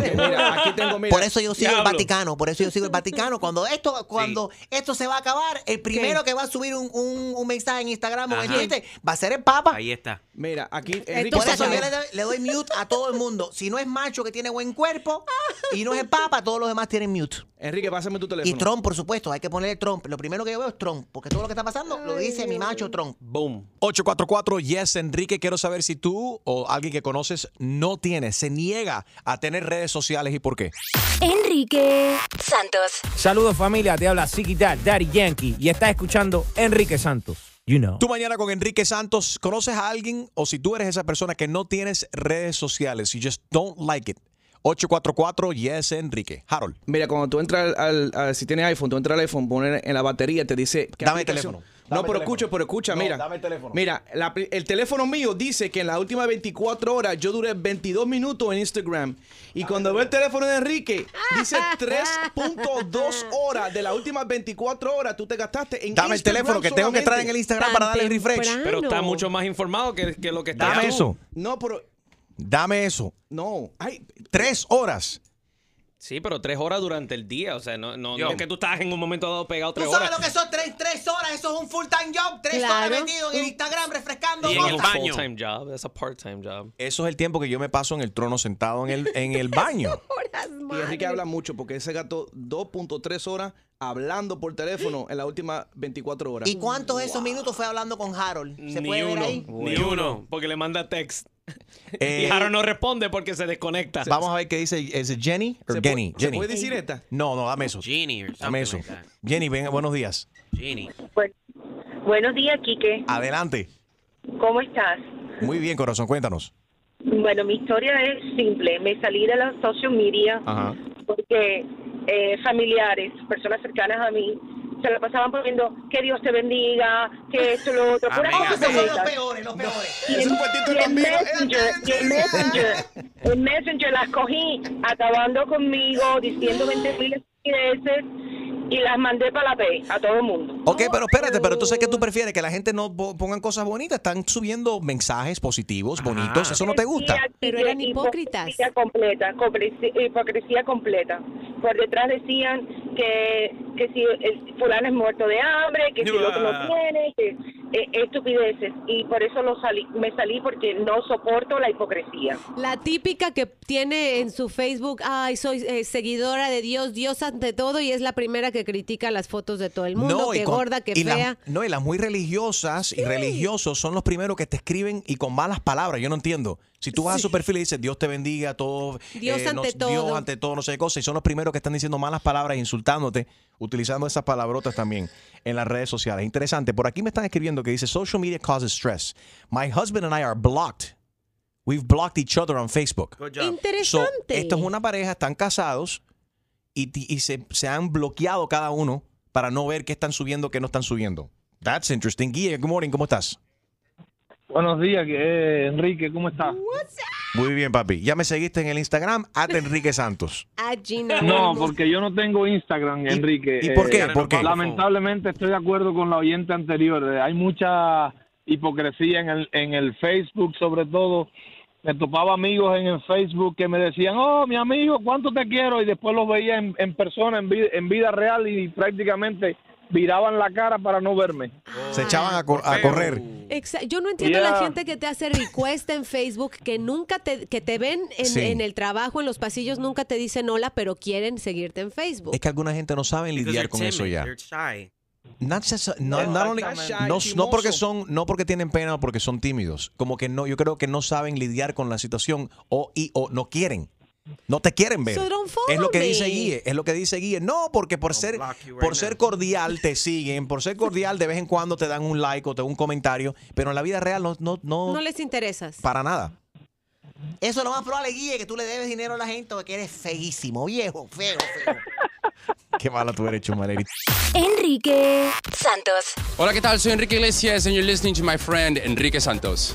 por eso yo sigo el Diablo. Vaticano, por eso yo sigo el Vaticano. Cuando esto, cuando esto se va a acabar, el primero que va a subir un, un- un mensaje en Instagram o en Ajá. Twitter va a ser el Papa. Ahí está. Mira, aquí Por eso yo le doy, le doy mute a todo el mundo. Si no es macho que tiene buen cuerpo y no es el Papa, todos los demás tienen mute. Enrique, pásame tu teléfono. Y Trump, por supuesto, hay que ponerle Trump. Lo primero que yo veo es Trump, porque todo lo que está pasando lo dice mi macho Trump. Boom. 844 Yes Enrique, quiero saber si tú o alguien que conoces no tiene, se niega a tener redes sociales y por qué. Enrique Santos. Saludos familia, te habla Siki Dad, Daddy Yankee y estás escuchando Enrique Santos. You know. Tú mañana con Enrique Santos, ¿conoces a alguien o si tú eres esa persona que no tienes redes sociales, you just don't like it? 844 Yes Enrique. Harold. Mira, cuando tú entras al, al- al- si tienes iPhone, tú entras al iPhone, pones en la batería, te dice ¿qué Dame el aplicación? No, Dame pero el escucha, pero escucha, No, mira. dame el teléfono. Mira, la el teléfono mío dice que en las últimas 24 horas yo duré 22 minutos en Instagram. Y cuando veo el teléfono de Enrique, dice 3.2 horas de las últimas 24 horas tú te gastaste en Dame el Instagram teléfono que tengo que entrar en el. Instagram para darle refresh. Pero está mucho más informado que, que lo que está Dame tú. eso. No, pero Dame eso. no. Ay, Tres horas. Sí, pero tres horas durante el día. O sea, no, no, Yo. no es que tú estás en un momento dado pegado ¿Tú tres sabes horas. lo que son tres, tres horas? Eso es un full time job. Tres Claro. horas metido en el Instagram refrescando. Y en el baño. Full-time job. That's a part-time job. Eso es el tiempo que yo me paso en el trono sentado en el, en el baño. Y Enrique habla mucho porque él se gastó 2.3 horas hablando por teléfono en las últimas 24 horas. ¿Y cuántos de esos minutos fue hablando con Harold? ¿Se Ni puede ver uno. ahí? Ni uno. Porque le manda text. Eh, no responde porque se desconecta. Vamos a ver qué dice. ¿Es Jenny o ¿Se Jenny? puede- se Jenny. puede decir esta? No, no, dame eso. Or Dame eso. like. Jenny, buenos días. Genie. Buenos días, Quique. Adelante. ¿Cómo estás? Muy bien, corazón, cuéntanos. Bueno, mi historia es simple. Me salí de la social media Ajá. porque eh, familiares, personas cercanas a mí, se la pasaban poniendo que Dios te bendiga, que esto, lo otro. puras cosas Esos son los peores, los peores. Y cuentito y en bambino. Messenger, y en Messenger, en Messenger las cogí acabando conmigo, diciendo 20 mil estupideces y las mandé para la P a todo el mundo. Ok, pero espérate, pero entonces, ¿qué tú prefieres? Que la gente no po- pongan cosas bonitas. Están subiendo mensajes positivos, bonitos. Eso no te gusta. Pero eran hipócritas. Hipocresía completa, hipocresía, hipocresía completa. Por detrás decían que, que si el fulano es muerto de hambre, que si el otro no tiene, que eh, estupideces. Y por eso lo salí, me salí porque no soporto la hipocresía. La típica que tiene en su Facebook, ay, soy eh, seguidora de Dios, Dios ante todo, y es la primera que critica las fotos de todo el mundo, que con- gorda, que y fea. no, y las muy religiosas y religiosos son los primeros que te escriben y con malas palabras. Yo no entiendo. Si tú vas a su perfil y dices Dios te bendiga, todo. Dios no- ante todo. Dios ante todo, no sé qué cosa. Y son los primeros que están diciendo malas palabras, insultándote, utilizando esas palabrotas también en las redes sociales. Interesante. Por aquí me están escribiendo que dice Social media causes stress. My husband and I are blocked. We've blocked each other on Facebook. So, Interesante. esto es una pareja, están casados y, y se, se han bloqueado cada uno para no ver qué están subiendo, qué no están subiendo. That's interesting. Guille, good morning, ¿cómo estás? Buenos días, eh, Enrique, ¿cómo estás? Muy bien, papi. ¿Ya me seguiste en el Instagram? At Enrique Santos. No, porque yo no tengo Instagram, Enrique. y por qué? Eh, ¿Por qué? Lamentablemente estoy de acuerdo con la oyente anterior. Eh, Hay mucha hipocresía en el, en el Facebook, sobre todo. Me topaba amigos en el Facebook que me decían, oh, mi amigo, ¿cuánto te quiero? Y después los veía en, en persona, en vida, en vida real y prácticamente viraban la cara para no verme. Se echaban a, co- a correr. Yo no entiendo la gente que te hace request en Facebook, que nunca te, que te ven en, Sí. en el trabajo, en los pasillos, nunca te dicen hola, pero quieren seguirte en Facebook. Es que alguna gente no sabe lidiar con eso ya. Not just- no, Yeah, not only- exactamente. no, Shy, no porque son, no porque tienen pena o porque son tímidos. Como que no, yo creo que no saben lidiar con la situación o, y, o no quieren. No te quieren ver. So es lo que me. dice Guille, es lo que dice Guille. No, porque por ser por ser cordial te siguen, por ser cordial de vez en cuando te dan un like o te dan un comentario, pero en la vida real no no no, No les interesas. para nada. Eso es lo más probable, Guille, que tú le debes dinero a la gente o que eres feísimo, viejo, feo, feo. Qué mala tú eres, Chumaleri. Enrique Santos. Hola, ¿qué tal? Soy Enrique Iglesias and you're listening to my friend Enrique Santos.